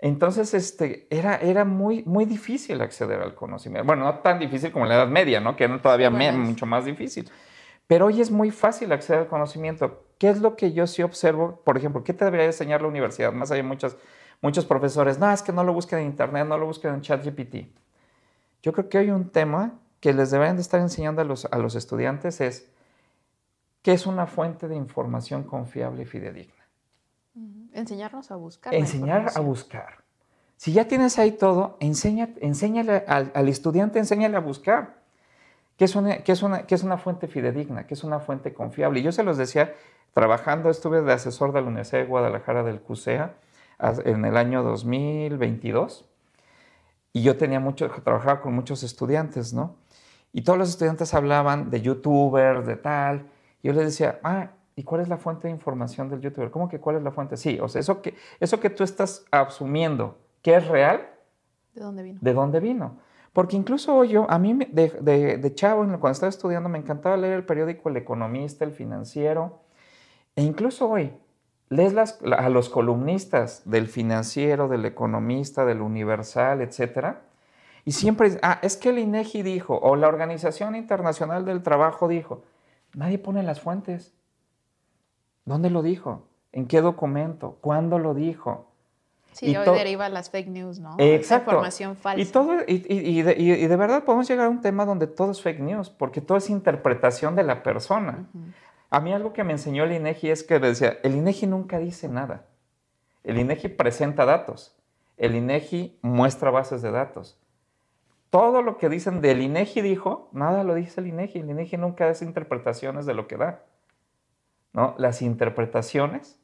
[SPEAKER 2] Entonces, este, era, era muy, muy difícil acceder al conocimiento. Bueno, no tan difícil como en la Edad Media, ¿no? Que era todavía mucho más difícil. Pero hoy es muy fácil acceder al conocimiento. ¿Qué es lo que yo sí observo? Por ejemplo, ¿qué te debería enseñar la universidad? Más hay muchos, muchos profesores, no, es que no lo busquen en Internet, no lo busquen en ChatGPT. Yo creo que hay un tema que les deberían de estar enseñando a los, a los estudiantes es qué es una fuente de información confiable y fidedigna.
[SPEAKER 1] Enseñarnos a buscar.
[SPEAKER 2] Enseñar a buscar. Si ya tienes ahí todo, enseña, enséñale al, al estudiante, enséñale a buscar. ¿Qué es, una, es una, es una fuente fidedigna? ¿Qué es una fuente confiable? Y yo se los decía, trabajando, estuve de asesor de la Universidad de Guadalajara del CUSEA en el año 2022. Y yo tenía mucho, trabajaba con muchos estudiantes, ¿no? Y todos los estudiantes hablaban de youtubers, de tal. Yo les decía, ah, ¿y cuál es la fuente de información del youtuber? ¿Cómo que cuál es la fuente? Sí, o sea, eso que, eso que tú estás asumiendo que es real.
[SPEAKER 1] ¿De dónde vino?
[SPEAKER 2] ¿De dónde vino? Porque incluso yo, a mí de, de, chavo, cuando estaba estudiando, me encantaba leer el periódico El Economista, El Financiero. E incluso hoy, lees las, a los columnistas del Financiero, del Economista, del Universal, etc. Y siempre, ah, es que el INEGI dijo, o la Organización Internacional del Trabajo dijo. Nadie pone las fuentes. ¿Dónde lo dijo? ¿En qué documento? ¿Cuándo lo dijo?
[SPEAKER 1] Sí, y hoy deriva las fake news, ¿no? Exacto. información falsa.
[SPEAKER 2] Y, todo, y, de, verdad podemos llegar a un tema donde todo es fake news, porque todo es interpretación de la persona. A mí algo que me enseñó el INEGI es que decía, el INEGI nunca dice nada. El INEGI presenta datos. El INEGI muestra bases de datos. Todo lo que dicen del INEGI dijo, nada lo dice el INEGI. El INEGI nunca hace interpretaciones de lo que da. ¿no? Las interpretaciones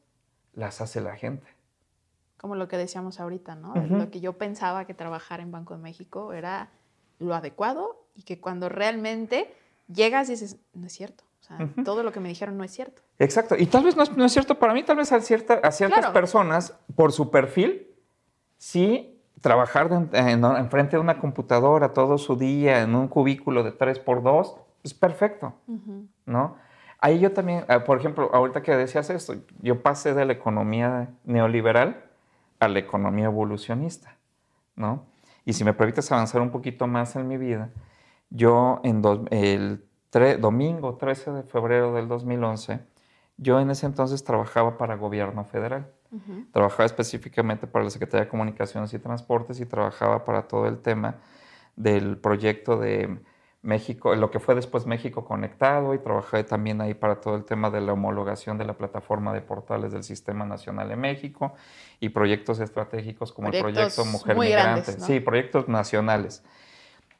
[SPEAKER 2] las hace la gente
[SPEAKER 1] como lo que decíamos ahorita, ¿no? Lo que yo pensaba que trabajar en Banco de México era lo adecuado y que cuando realmente llegas y dices, no es cierto. O sea, todo lo que me dijeron no es cierto.
[SPEAKER 2] Exacto. Y tal vez no es, cierto para mí, tal vez a, cierta, a ciertas personas, por su perfil, sí trabajar en, frente de una computadora todo su día en un cubículo de 3x2 es perfecto, ¿no? Ahí yo también, ah, por ejemplo, ahorita que decías esto, yo pasé de la economía neoliberal a la economía evolucionista, ¿no? Y si me permites avanzar un poquito más en mi vida, yo en el domingo 13 de febrero del 2011, yo en ese entonces trabajaba para gobierno federal. Trabajaba específicamente para la Secretaría de Comunicaciones y Transportes y trabajaba para todo el tema del proyecto de México, lo que fue después México Conectado y trabajé también ahí para todo el tema de la homologación de la plataforma de portales del Sistema Nacional de México y proyectos estratégicos como el proyecto Mujer Migrante. Sí, proyectos nacionales.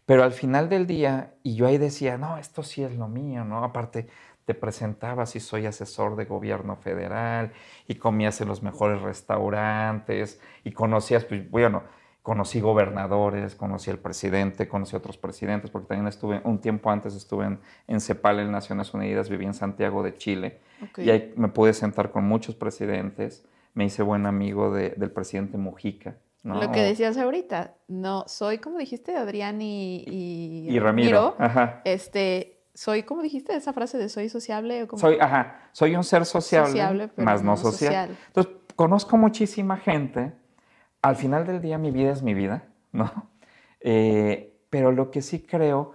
[SPEAKER 2] Pero al final del día, y yo ahí decía, no, esto sí es lo mío, ¿no? Aparte, te presentabas y soy asesor de gobierno federal y comías en los mejores restaurantes y conocías, pues, bueno, conocí gobernadores, conocí al presidente, conocí a otros presidentes, porque también estuve, un tiempo antes estuve en, en CEPAL, en Naciones Unidas, viví en Santiago de Chile, y ahí me pude sentar con muchos presidentes, me hice buen amigo del presidente Mujica,
[SPEAKER 1] Lo que decías ahorita, no, soy como dijiste, Adrián y,
[SPEAKER 2] y, Ramiro.
[SPEAKER 1] Este, soy, como dijiste, esa frase de soy sociable.
[SPEAKER 2] O soy, ajá, soy un ser sociable, más no, social. Entonces, conozco muchísima gente. Al final del día, mi vida es mi vida, [LAUGHS] ¿no? Eh, pero lo que sí creo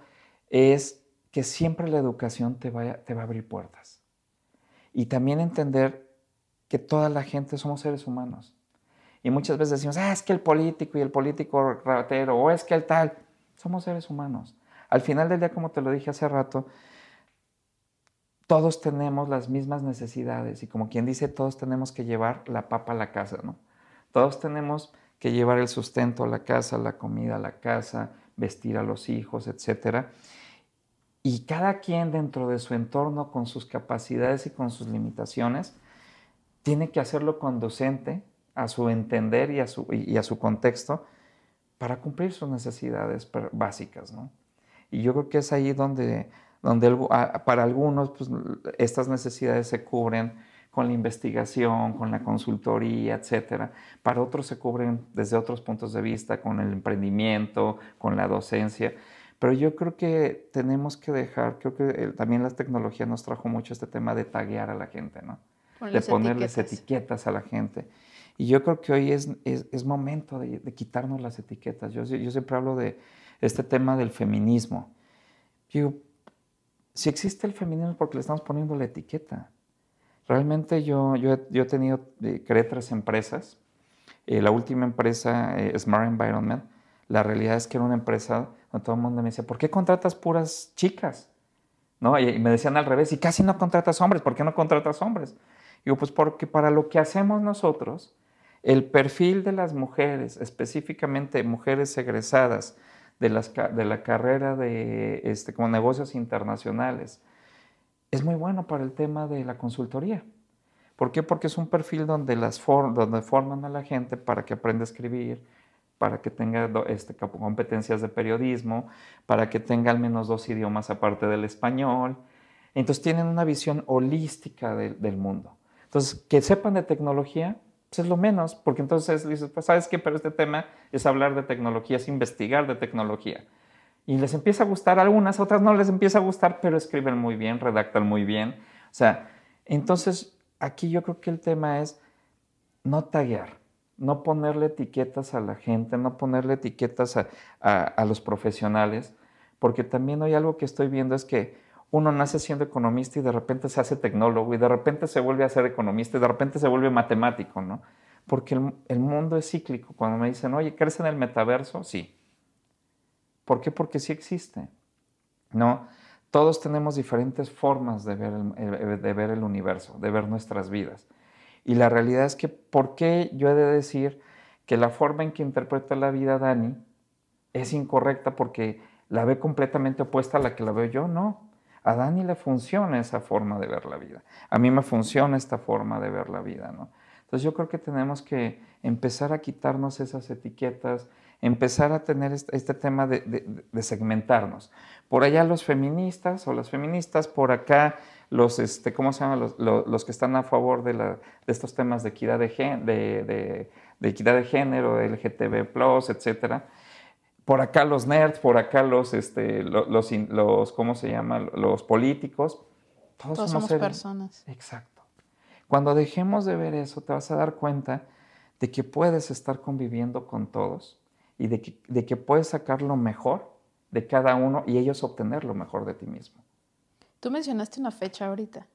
[SPEAKER 2] es que siempre la educación te, vaya, te va a abrir puertas. Y también entender que toda la gente somos seres humanos. Y muchas veces decimos, ah, es que el político y el político ratero, o es que el tal, somos seres humanos. Al final del día, como te lo dije hace rato, todos tenemos las mismas necesidades y como quien dice, todos tenemos que llevar la papa a la casa, ¿no? Todos tenemos que llevar el sustento a la casa, la comida a la casa, vestir a los hijos, etc. Y cada quien dentro de su entorno, con sus capacidades y con sus limitaciones, tiene que hacerlo conducente a su entender y a su, y a su contexto para cumplir sus necesidades básicas, ¿no? Y yo creo que es ahí donde, donde para algunos pues, estas necesidades se cubren con la investigación, con la consultoría, etcétera. Para otros se cubren desde otros puntos de vista, con el emprendimiento, con la docencia. Pero yo creo que tenemos que dejar, creo que también la tecnología nos trajo mucho este tema de taguear a la gente, ¿no? de ponerles etiquetas. a la gente. Y yo creo que hoy es, es, momento de, de, quitarnos las etiquetas. Yo, yo siempre hablo de, este tema del feminismo. Digo, si existe el feminismo porque le estamos poniendo la etiqueta. Realmente yo, yo, he, tenido, eh, creé tres empresas. Eh, la última empresa, eh, Smart Environment, la realidad es que era una empresa donde todo el mundo me decía, ¿por qué contratas puras chicas? ¿No? Y, me decían al revés, y casi no contratas hombres, ¿por qué no contratas hombres? Digo, pues porque para lo que hacemos nosotros, el perfil de las mujeres, específicamente mujeres egresadas de, las, de la carrera de este, como negocios internacionales, es muy bueno para el tema de la consultoría. ¿Por qué? Porque es un perfil donde, las donde forman a la gente para que aprenda a escribir, para que tenga este, competencias de periodismo, para que tenga al menos dos idiomas aparte del español. Entonces tienen una visión holística del mundo. Entonces, que sepan de tecnología, pues es lo menos, porque entonces dices, pues sabes qué, pero este tema es hablar de tecnología, es investigar de tecnología. Y les empieza a gustar algunas, otras no les empieza a gustar, pero escriben muy bien, redactan muy bien. O sea, entonces aquí yo creo que el tema es no taguear, no ponerle etiquetas a la gente, no ponerle etiquetas a, a los profesionales, porque también hay algo que estoy viendo es que uno nace siendo economista y de repente se hace tecnólogo y de repente se vuelve a ser economista y de repente se vuelve matemático, ¿no? Porque el, mundo es cíclico. Cuando me dicen, oye, ¿crees en el metaverso? Sí. ¿Por qué? Porque sí existe, ¿no? Todos tenemos diferentes formas de ver el, de ver el universo, de ver nuestras vidas. Y la realidad es que, ¿por qué yo he de decir que la forma en que interpreta la vida Dani es incorrecta porque la ve completamente opuesta a la que la veo yo? No. A Dani le funciona esa forma de ver la vida. A mí me funciona esta forma de ver la vida, ¿no? Entonces yo creo que tenemos que empezar a quitarnos esas etiquetas, empezar a tener este, tema de, segmentarnos. Por allá los feministas o las feministas, por acá los, este, ¿cómo se llama? Los, que están a favor de, estos temas de equidad de, de, equidad de género, LGTB+, etcétera por acá los nerds, por acá los, este, los, los, ¿cómo se llama? Los políticos.
[SPEAKER 1] Todos, somos, personas.
[SPEAKER 2] Exacto. Cuando dejemos de ver eso, te vas a dar cuenta de que puedes estar conviviendo con todos y de que, de que puedes sacar lo mejor de cada uno y ellos obtener lo mejor de ti mismo.
[SPEAKER 1] Tú mencionaste una fecha ahorita.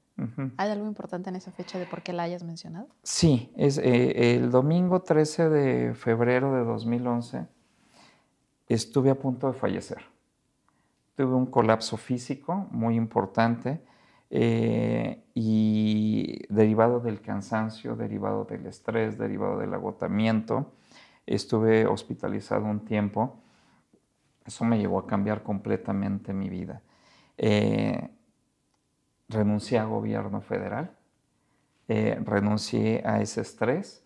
[SPEAKER 1] ¿Hay algo importante en esa fecha de por qué la hayas mencionado?
[SPEAKER 2] Sí, es eh, el domingo 13 de febrero de 2011 estuve a punto de fallecer. Tuve un colapso físico muy importante eh, y derivado del cansancio, derivado del estrés, derivado del agotamiento. Estuve hospitalizado un tiempo. Eso me llevó a cambiar completamente mi vida. Eh, renuncié a gobierno federal, eh, renuncié a ese estrés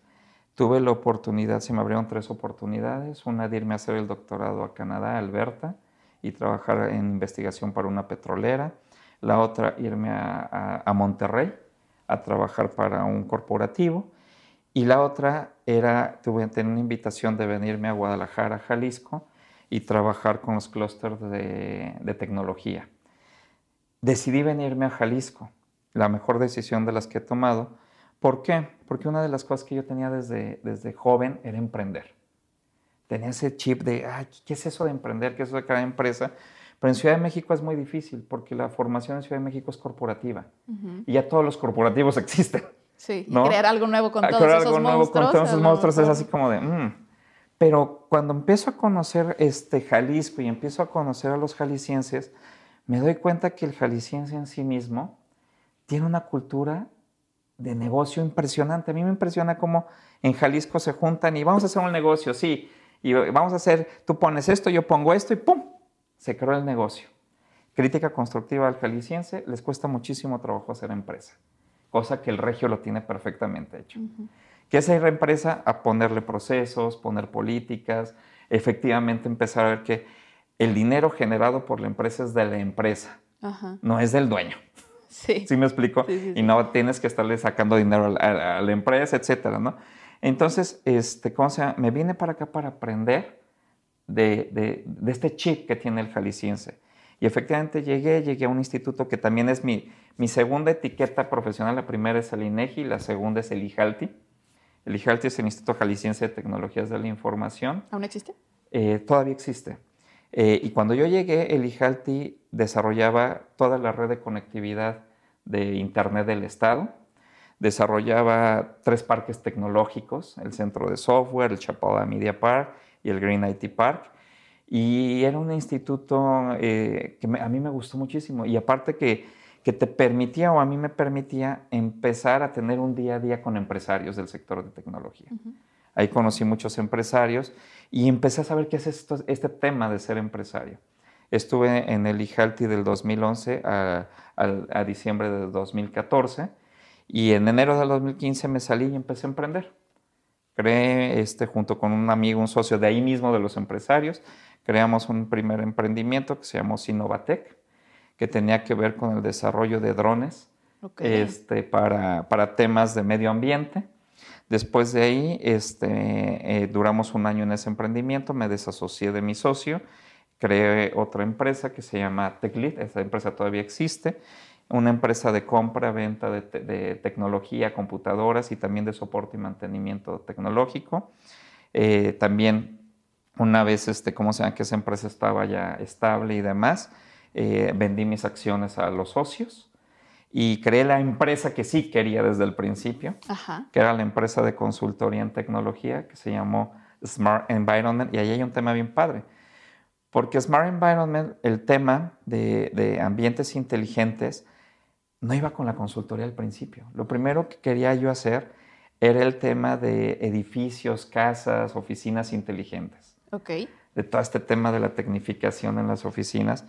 [SPEAKER 2] Tuve la oportunidad, se me abrieron tres oportunidades, una de irme a hacer el doctorado a Canadá, Alberta, y trabajar en investigación para una petrolera, la otra irme a, Monterrey a trabajar para un corporativo, Y la otra era, tuve tener una invitación de venirme a Guadalajara, Jalisco, y trabajar con los clústeres de, de tecnología. Decidí venirme a Jalisco, la mejor decisión de las que he tomado. ¿Por qué? Porque una de las cosas que yo tenía desde, desde joven era emprender. Tenía ese chip de, Ay, ¿qué es eso de emprender? ¿Qué es eso de cada empresa? Pero en Ciudad de México es muy difícil porque la formación en Ciudad de México es corporativa. Y ya todos los corporativos [LAUGHS] existen.
[SPEAKER 1] Sí, y crear algo nuevo con todos
[SPEAKER 2] crear
[SPEAKER 1] esos
[SPEAKER 2] algo nuevo
[SPEAKER 1] monstruos.
[SPEAKER 2] con todos esos monstruos es así como de... "Mm". Pero cuando empiezo a conocer este Jalisco y empiezo a conocer a los jaliscienses, me doy cuenta que el jalisciense en sí mismo tiene una cultura de negocio impresionante. A mí me impresiona cómo en Jalisco se juntan y vamos a hacer un negocio, sí, y vamos a hacer, tú pones esto, yo pongo esto y ¡pum! Se creó el negocio. Crítica constructiva al jalisciense, les cuesta muchísimo trabajo hacer empresa, cosa que el regio lo tiene perfectamente hecho. ¿Qué es la empresa? A ponerle procesos, poner políticas, efectivamente empezar a ver que el dinero generado por la empresa es de la empresa,
[SPEAKER 1] Ajá.
[SPEAKER 2] no es del dueño.
[SPEAKER 1] Sí.
[SPEAKER 2] ¿Sí me explico?
[SPEAKER 1] Sí, sí.
[SPEAKER 2] Y no tienes que estarle sacando dinero a la, a la empresa, etcétera, ¿no? Entonces, este, ¿cómo se llama? Me vine para acá para aprender de, de- de este chip que tiene el jalisciense. Y efectivamente llegué, llegué a un instituto que también es mi, mi segunda etiqueta profesional. La primera es el INEGI, la segunda es el IJALTI. El IJALTI es el Instituto Jalisciense de Tecnologías de la Información.
[SPEAKER 1] ¿Aún existe?
[SPEAKER 2] Eh, todavía existe. Eh, y cuando yo llegué, el IJALTI desarrollaba toda la red de conectividad de Internet del Estado, desarrollaba tres parques tecnológicos, el Centro de Software, el Chapala Media Park y el Green IT Park. Y era un instituto eh, que me- a mí me gustó muchísimo. Y aparte que, que te permitía o a mí me permitía empezar a tener un día a día con empresarios del sector de tecnología. Ahí conocí muchos empresarios y empecé a saber qué es esto- este tema de ser empresario. Estuve en el IJALTI del 2011 a, al- a diciembre de 2014 y en enero del 2015 me salí y empecé a emprender. Creé, este, junto con un amigo, un socio de ahí mismo de los empresarios, creamos un primer emprendimiento que se llamó Sinovatec, que tenía que ver con el desarrollo de drones
[SPEAKER 1] Ok.
[SPEAKER 2] este, para, para temas de medio ambiente. Después de ahí, este, eh, duramos un año en ese emprendimiento, me desasocié de mi socio, creé otra empresa que se llama TechLead, esa empresa todavía existe, una empresa de compra, venta de, te- de tecnología, computadoras y también de soporte y mantenimiento tecnológico. Eh, también una vez, este, ¿cómo se llama? Que esa empresa estaba ya estable y demás, eh, vendí mis acciones a los socios y creé la empresa que sí quería desde el principio,
[SPEAKER 1] Ajá.
[SPEAKER 2] que era la empresa de consultoría en tecnología que se llamó Smart Environment. Y ahí hay un tema bien padre, porque Smart Environment, el tema de, de ambientes inteligentes, no iba con la consultoría al principio. Lo primero que quería yo hacer era el tema de edificios, casas, oficinas inteligentes
[SPEAKER 1] Ok.
[SPEAKER 2] de todo este tema de la tecnificación en las oficinas.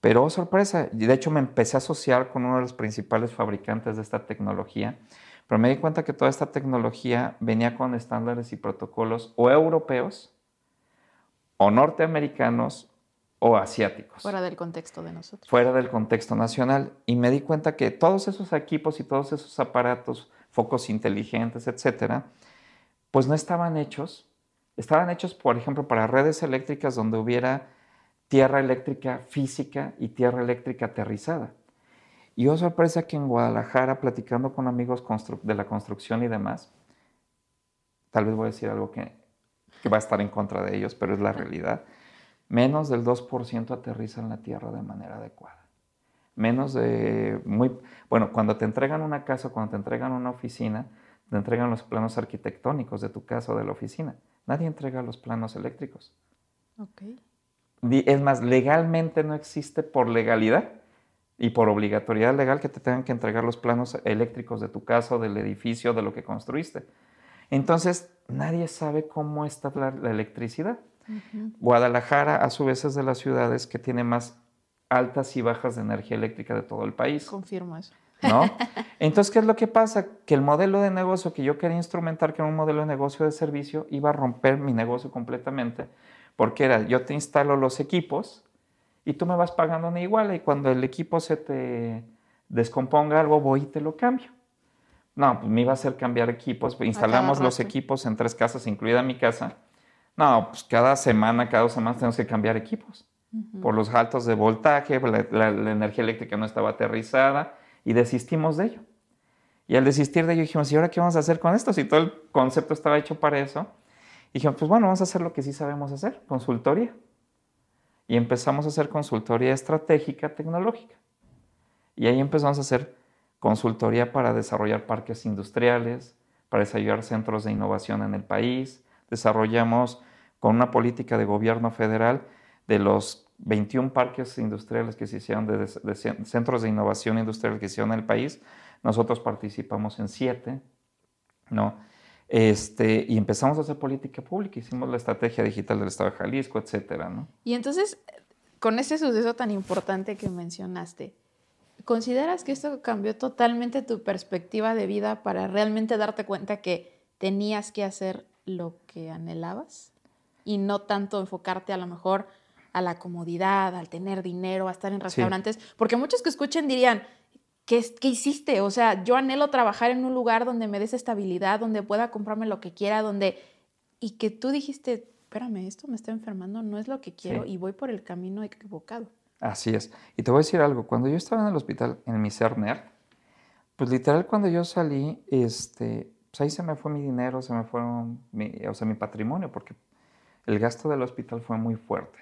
[SPEAKER 2] Pero oh, sorpresa, de hecho me empecé a asociar con uno de los principales fabricantes de esta tecnología, pero me di cuenta que toda esta tecnología venía con estándares y protocolos o europeos, o norteamericanos, o asiáticos
[SPEAKER 1] Fuera del contexto de nosotros.
[SPEAKER 2] fuera del contexto nacional y me di cuenta que todos esos equipos y todos esos aparatos, focos inteligentes, etcétera, pues no estaban hechos. Estaban hechos, por ejemplo, para redes eléctricas donde hubiera tierra eléctrica física y tierra eléctrica aterrizada. Y oh sorpresa que en Guadalajara, platicando con amigos de la construcción y demás, tal vez voy a decir algo que, que va a estar en contra de ellos, pero es la realidad menos del 2% aterriza en la Tierra de manera adecuada. Menos de, muy, bueno, cuando te entregan una casa, cuando te entregan una oficina, te entregan los planos arquitectónicos de tu casa o de la oficina. Nadie entrega los planos eléctricos.
[SPEAKER 1] Ok.
[SPEAKER 2] Di- Es más, legalmente no existe por legalidad y por obligatoriedad legal que te tengan que entregar los planos eléctricos de tu casa o del edificio, de lo que construiste. Entonces, nadie sabe cómo está la- la electricidad. Guadalajara, a su vez, es de las ciudades que tiene más altas y bajas de energía eléctrica de todo el país,
[SPEAKER 1] Confirmo eso.
[SPEAKER 2] ¿no? [LAUGHS] Entonces, ¿qué es lo que pasa? Que el modelo de negocio que yo quería instrumentar, que era un modelo de negocio de servicio, iba a romper mi negocio completamente, porque era, yo te instalo los equipos y tú me vas pagando una igual y cuando el equipo se te descomponga algo, voy y te lo cambio. No, pues me iba a hacer cambiar equipos. Instalamos los equipos en tres casas, incluida mi casa. No, pues cada semana, cada dos semanas tenemos que cambiar equipos. Por los altos de voltaje, la, energía eléctrica no estaba aterrizada y desistimos de ello. Y al desistir de ello dijimos, ¿y ahora qué vamos a hacer con esto? Si todo el concepto estaba hecho para eso. dijimos, pues bueno, vamos a hacer lo que sí sabemos hacer, consultoría. Y empezamos a hacer consultoría estratégica tecnológica. Y ahí empezamos a hacer consultoría para desarrollar parques industriales, para desarrollar centros de innovación en el país. Desarrollamos con una política de gobierno federal de los 21 parques industriales que se hicieron, de, centros de innovación industrial que se hicieron en el país, nosotros participamos en siete, ¿no? Este, y empezamos a hacer política pública, hicimos la estrategia digital del Estado de Jalisco, etcétera, ¿no?
[SPEAKER 1] Y entonces, con ese suceso tan importante que mencionaste, ¿consideras que esto cambió totalmente tu perspectiva de vida para realmente darte cuenta que tenías que hacer lo que anhelabas? Y no tanto enfocarte a lo mejor a la comodidad, al tener dinero, a estar en restaurantes, porque muchos que escuchen dirían, ¿qué, ¿qué hiciste? O sea, yo anhelo trabajar en un lugar donde me des estabilidad, donde pueda comprarme lo que quiera, donde... Y que tú dijiste, espérame, esto me está enfermando, no es lo que quiero y voy por el camino equivocado.
[SPEAKER 2] Así es. Y te voy a decir algo, cuando yo estaba en el hospital, en mi Cerner, pues literal cuando yo salí, este, pues ahí se me fue mi dinero, se me fueron, mi, o sea, mi patrimonio, porque el gasto del hospital fue muy fuerte.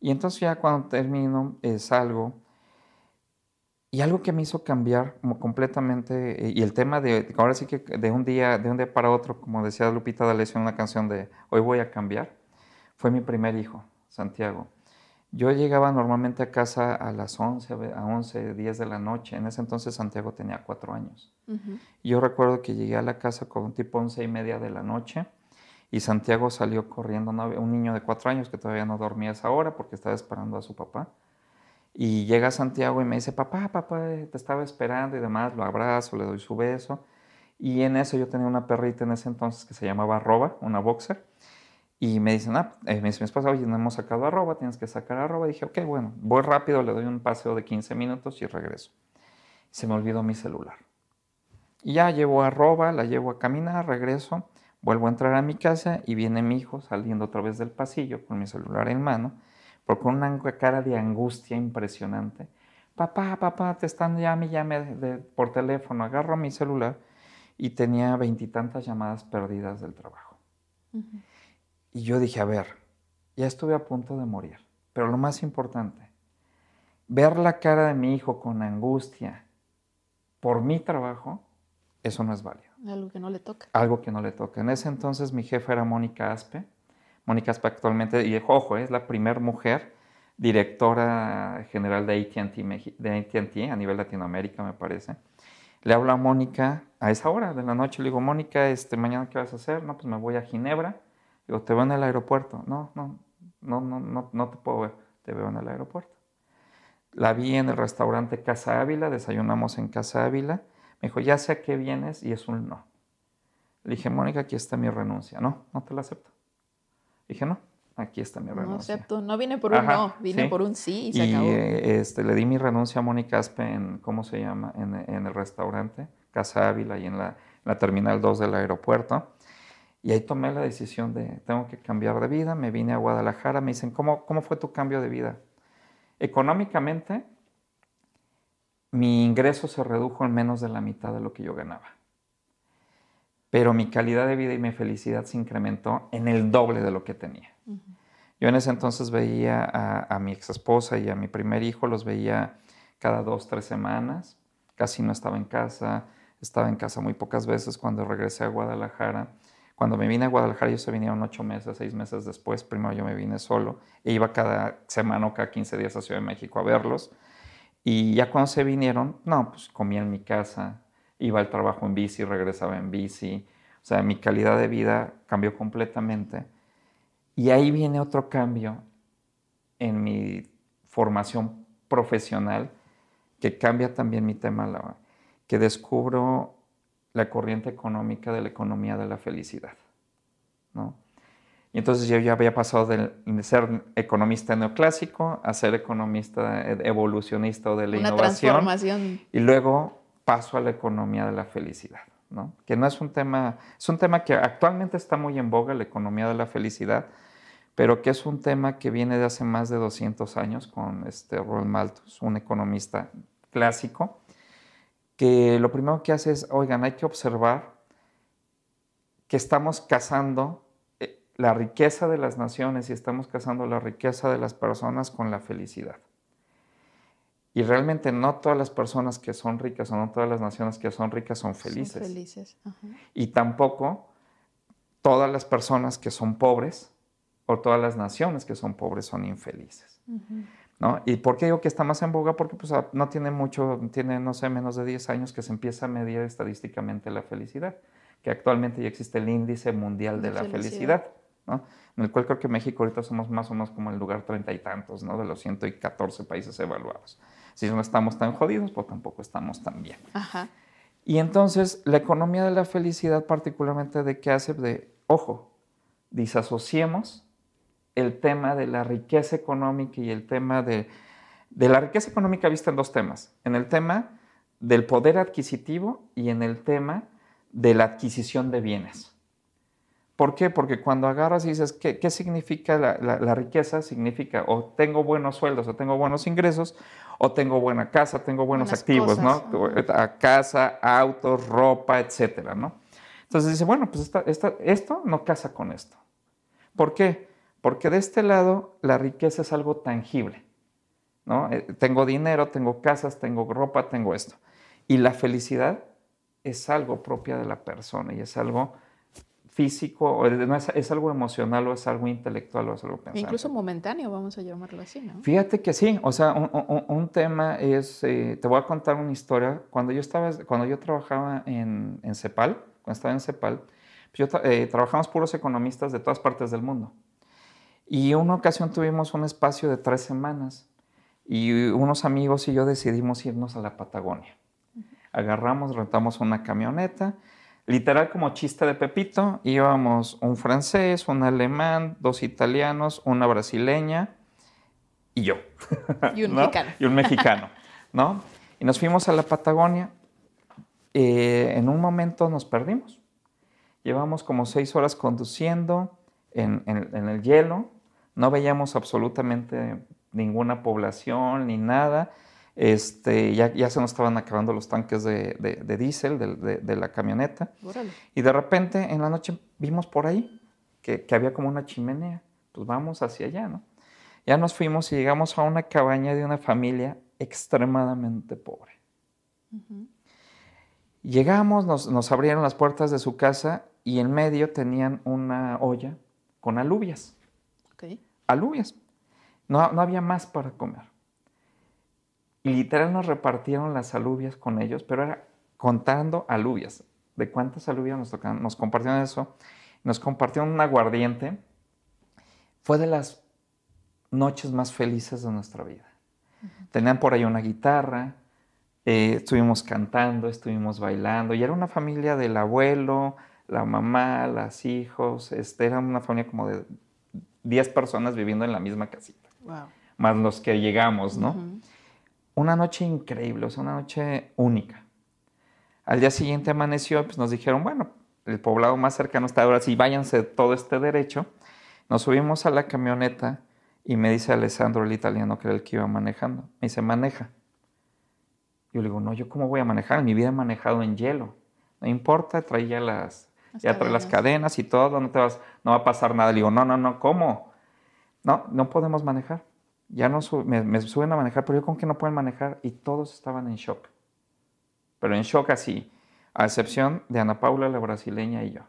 [SPEAKER 2] Y entonces ya cuando termino, eh, salgo. Y algo que me hizo cambiar completamente, eh, y el tema de, ahora sí que de un día, de un día para otro, como decía Lupita D'Alessio en una canción de Hoy voy a cambiar, fue mi primer hijo, Santiago. Yo llegaba normalmente a casa a las 11, a 11, 10 de la noche. En ese entonces Santiago tenía cuatro años. Yo recuerdo que llegué a la casa con tipo 11 y media de la noche y Santiago salió corriendo, un niño de cuatro años que todavía no dormía esa hora porque estaba esperando a su papá. Y llega Santiago y me dice, papá, papá, te estaba esperando y demás, lo abrazo, le doy su beso. Y en eso yo tenía una perrita en ese entonces que se llamaba Arroba, una boxer. Y me dicen, ah, eh, me dice mi esposa, oye, no hemos sacado Arroba, tienes que sacar Arroba. Y dije, ok, bueno, voy rápido, le doy un paseo de 15 minutos y regreso. Se me olvidó mi celular. Y ya llevo Arroba, la llevo a caminar, regreso Vuelvo a entrar a mi casa y viene mi hijo saliendo otra vez del pasillo con mi celular en mano, pero con una cara de angustia impresionante. Papá, papá, te están llame, llame por teléfono. Agarro mi celular y tenía veintitantas llamadas perdidas del trabajo. Y yo dije, a ver, ya estuve a punto de morir, pero lo más importante, ver la cara de mi hijo con angustia por mi trabajo, eso no es válido.
[SPEAKER 1] Algo que no le toca.
[SPEAKER 2] Algo que no le toca. En ese entonces mi jefa era Mónica Aspe. Mónica Aspe actualmente, y ojo, es la primera mujer directora general de ATT, de AT&T a nivel Latinoamérica, me parece. Le hablo a Mónica a esa hora de la noche. Le digo, Mónica, este, mañana qué vas a hacer? No, pues me voy a Ginebra. Digo, te veo en el aeropuerto. No, no, no, no, no, no te puedo ver. Te veo en el aeropuerto. La vi en el restaurante Casa Ávila, desayunamos en Casa Ávila. Me dijo, ya sé a qué vienes y es un no. Le dije, Mónica, aquí está mi renuncia. No, no te la acepto. dije, no, aquí está mi renuncia.
[SPEAKER 1] No acepto, no vine por un no, vine por un sí y se acabó.
[SPEAKER 2] Este, le di mi renuncia a Mónica Aspe en, ¿cómo se llama? En, el restaurante, Casa Ávila y en la, la terminal 2 del aeropuerto. Y ahí tomé la decisión de, tengo que cambiar de vida, me vine a Guadalajara, me dicen, ¿cómo, cómo fue tu cambio de vida? Económicamente, mi ingreso se redujo en menos de la mitad de lo que yo ganaba. Pero mi calidad de vida y mi felicidad se incrementó en el doble de lo que tenía. Yo en ese entonces veía a, mi ex esposa y a mi primer hijo, los veía cada dos, tres semanas. Casi no estaba en casa, estaba en casa muy pocas veces cuando regresé a Guadalajara. Cuando me vine a Guadalajara, ellos se vinieron ocho meses, seis meses después. Primero yo me vine solo e iba cada semana cada 15 días a Ciudad de México a verlos. Y ya cuando se vinieron, no, pues comía en mi casa, iba al trabajo en bici, regresaba en bici. O sea, mi calidad de vida cambió completamente. Y ahí viene otro cambio en mi formación profesional que cambia también mi tema, que descubro la corriente económica de la economía de la felicidad. ¿no? Y entonces yo ya había pasado de, ser economista neoclásico a ser economista evolucionista o de la
[SPEAKER 1] Una
[SPEAKER 2] innovación.
[SPEAKER 1] transformación.
[SPEAKER 2] Y luego paso a la economía de la felicidad, ¿no? Que no es un tema, es un tema que actualmente está muy en boga, la economía de la felicidad, pero que es un tema que viene de hace más de 200 años con este Roland Malthus, un economista clásico, que lo primero que hace es, oigan, hay que observar que estamos cazando eh, la riqueza de las naciones y estamos cazando la riqueza de las personas con la felicidad. Y realmente no todas las personas que son ricas o no todas las naciones que son ricas son felices.
[SPEAKER 1] Son felices.
[SPEAKER 2] Y tampoco todas las personas que son pobres o todas las naciones que son pobres son infelices. ¿No? ¿Y por qué digo que está más en boga? Porque pues, ah, no tiene mucho, tiene, no sé, menos de 10 años que se empieza a medir estadísticamente la felicidad, que actualmente ya existe el índice mundial de, la felicidad, ¿no? en el cual creo que México ahorita somos más o menos como el lugar treinta y tantos, ¿no? de los 114 países evaluados. Si no estamos tan jodidos, pues tampoco estamos tan bien.
[SPEAKER 1] Ajá.
[SPEAKER 2] Y entonces, la economía de la felicidad, particularmente de qué hace, de, ojo, disasociemos el tema de la riqueza económica y el tema de, de la riqueza económica vista en dos temas, en el tema del poder adquisitivo y en el tema de la adquisición de bienes. ¿Por qué? Porque cuando agarras y dices, ¿qué, qué significa la, la, riqueza? Significa o tengo buenos sueldos, o tengo buenos ingresos, o tengo buena casa, tengo buenos activos, ¿no? Casa, autos, ropa, etcétera, ¿no? Entonces dice, bueno, pues esto no casa con esto. ¿Por qué? Porque de este lado la riqueza es algo tangible. ¿no? Eh, tengo dinero, tengo casas, tengo ropa, tengo esto. Y la felicidad es algo propia de la persona y es algo físico, o es, algo emocional o es algo intelectual o es algo pensante.
[SPEAKER 1] Incluso momentáneo, vamos a llamarlo así, ¿no?
[SPEAKER 2] Fíjate que sí, o sea, un, tema es, eh, te voy a contar una historia. Cuando yo, estaba, cuando yo trabajaba en, en CEPAL, cuando estaba en CEPAL, pues yo eh, trabajamos puros economistas de todas partes del mundo. Y una ocasión tuvimos un espacio de tres semanas y unos amigos y yo decidimos irnos a la Patagonia. Agarramos, rentamos una camioneta, literal como chiste de Pepito, íbamos un francés, un alemán, dos italianos, una brasileña y yo.
[SPEAKER 1] Y un [LAUGHS] mexicano.
[SPEAKER 2] Y un mexicano, ¿no? Y nos fuimos a la Patagonia. Eh, en un momento nos perdimos. Llevamos como seis horas conduciendo en, el hielo, no veíamos absolutamente ninguna población ni nada. Este, ya, ya se nos estaban acabando los tanques de, de, diésel de, la camioneta. Y de repente en la noche vimos por ahí que, había como una chimenea. Pues vamos hacia allá, ¿no? Ya nos fuimos y llegamos a una cabaña de una familia extremadamente pobre. Llegamos, nos, nos, abrieron las puertas de su casa y en medio tenían una olla con alubias. Alubias. No, no había más para comer. Y literal nos repartieron las alubias con ellos, pero era contando alubias. ¿De cuántas alubias nos tocaron? Nos compartieron eso. Nos compartieron un aguardiente. Fue de las noches más felices de nuestra vida. Tenían por ahí una guitarra, eh, estuvimos cantando, estuvimos bailando, y era una familia del abuelo, la mamá, los hijos, este, era una familia como de 10 personas viviendo en la misma casita. Más los que llegamos, ¿no? Una noche increíble, o sea, una noche única. Al día siguiente amaneció, pues nos dijeron, bueno, el poblado más cercano está ahora, sí, váyanse todo este derecho. Nos subimos a la camioneta y me dice Alessandro, el italiano, que era el que iba manejando, me dice, maneja. Yo le digo, no, ¿yo cómo voy a manejar? En mi vida he manejado en hielo. No importa, traía las, ya trae las cadenas y todo, no te vas, no va a pasar nada. Le digo, no, no, no, ¿cómo? No, no podemos manejar. Ya no me, suben a manejar, pero yo con que no pueden manejar y todos estaban en shock. Pero en shock así, a excepción de Ana Paula, la brasileña y yo.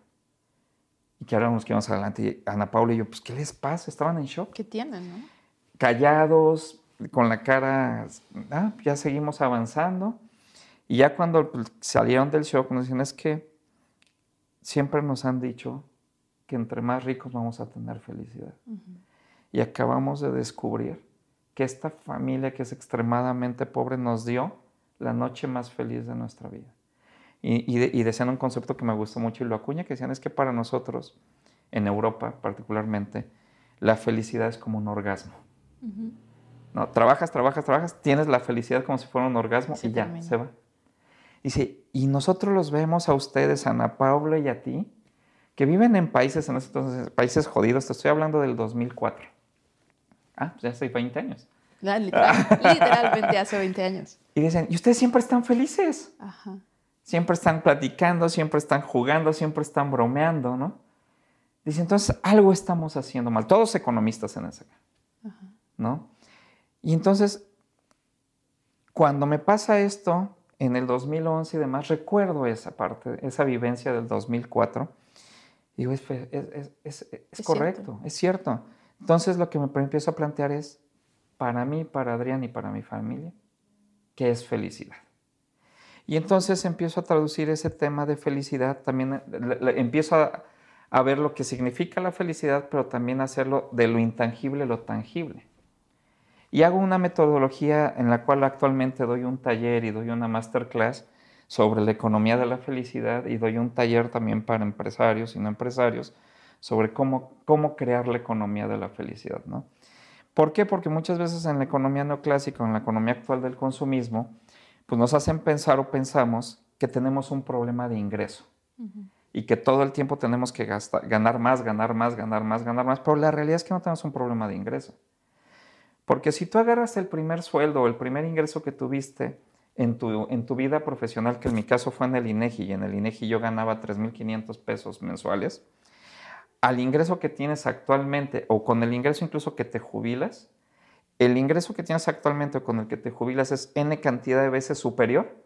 [SPEAKER 2] Y que ahora nos quedamos adelante. Y Ana Paula y yo, pues, ¿qué les pasa? Estaban en shock.
[SPEAKER 1] ¿Qué tienen, no?
[SPEAKER 2] Callados, con la cara, ah, ya seguimos avanzando. Y ya cuando pues, salieron del shock, nos decían, es que siempre nos han dicho que entre más ricos vamos a tener felicidad. Y acabamos de descubrir que esta familia que es extremadamente pobre nos dio la noche más feliz de nuestra vida. Y, decían un concepto que me gustó mucho y lo acuña, que decían es que para nosotros, en Europa particularmente, la felicidad es como un orgasmo. ¿No? Trabajas, trabajas, trabajas, tienes la felicidad como si fuera un orgasmo y ya, se va. Dice, y nosotros los vemos a ustedes, a Ana Paula y a ti, que viven en países, en entonces, países jodidos, te estoy hablando del 2004. Ah, pues ya hace 20 años. [LAUGHS]
[SPEAKER 1] literalmente hace 20 años.
[SPEAKER 2] Y dicen, y ustedes siempre están felices. Ajá. Siempre están platicando, siempre están jugando, siempre están bromeando, ¿no? Dice, entonces algo estamos haciendo mal. Todos economistas en ese, ¿no? Y entonces, cuando me pasa esto en el 2011 y demás, recuerdo esa parte, esa vivencia del 2004. Digo, es, es, correcto, es cierto. Entonces lo que me empiezo a plantear es, para mí, para Adrián y para mi familia, ¿qué es felicidad? Y entonces empiezo a traducir ese tema de felicidad, también empiezo a, a, ver lo que significa la felicidad, pero también hacerlo de lo intangible lo tangible. Y hago una metodología en la cual actualmente doy un taller y doy una masterclass sobre la economía de la felicidad y doy un taller también para empresarios y no empresarios sobre cómo, cómo crear la economía de la felicidad. ¿no? ¿Por qué? Porque muchas veces en la economía neoclásica, en la economía actual del consumismo, pues nos hacen pensar o pensamos que tenemos un problema de ingreso y que todo el tiempo tenemos que ganar más, ganar más, ganar más, ganar más, pero la realidad es que no tenemos un problema de ingreso. Porque si tú agarras el primer sueldo o el primer ingreso que tuviste en tu, en tu vida profesional, que en mi caso fue en el INEGI, y en el INEGI yo ganaba 3.500 pesos mensuales, al ingreso que tienes actualmente o con el ingreso incluso que te jubilas, el ingreso que tienes actualmente o con el que te jubilas es n cantidad de veces superior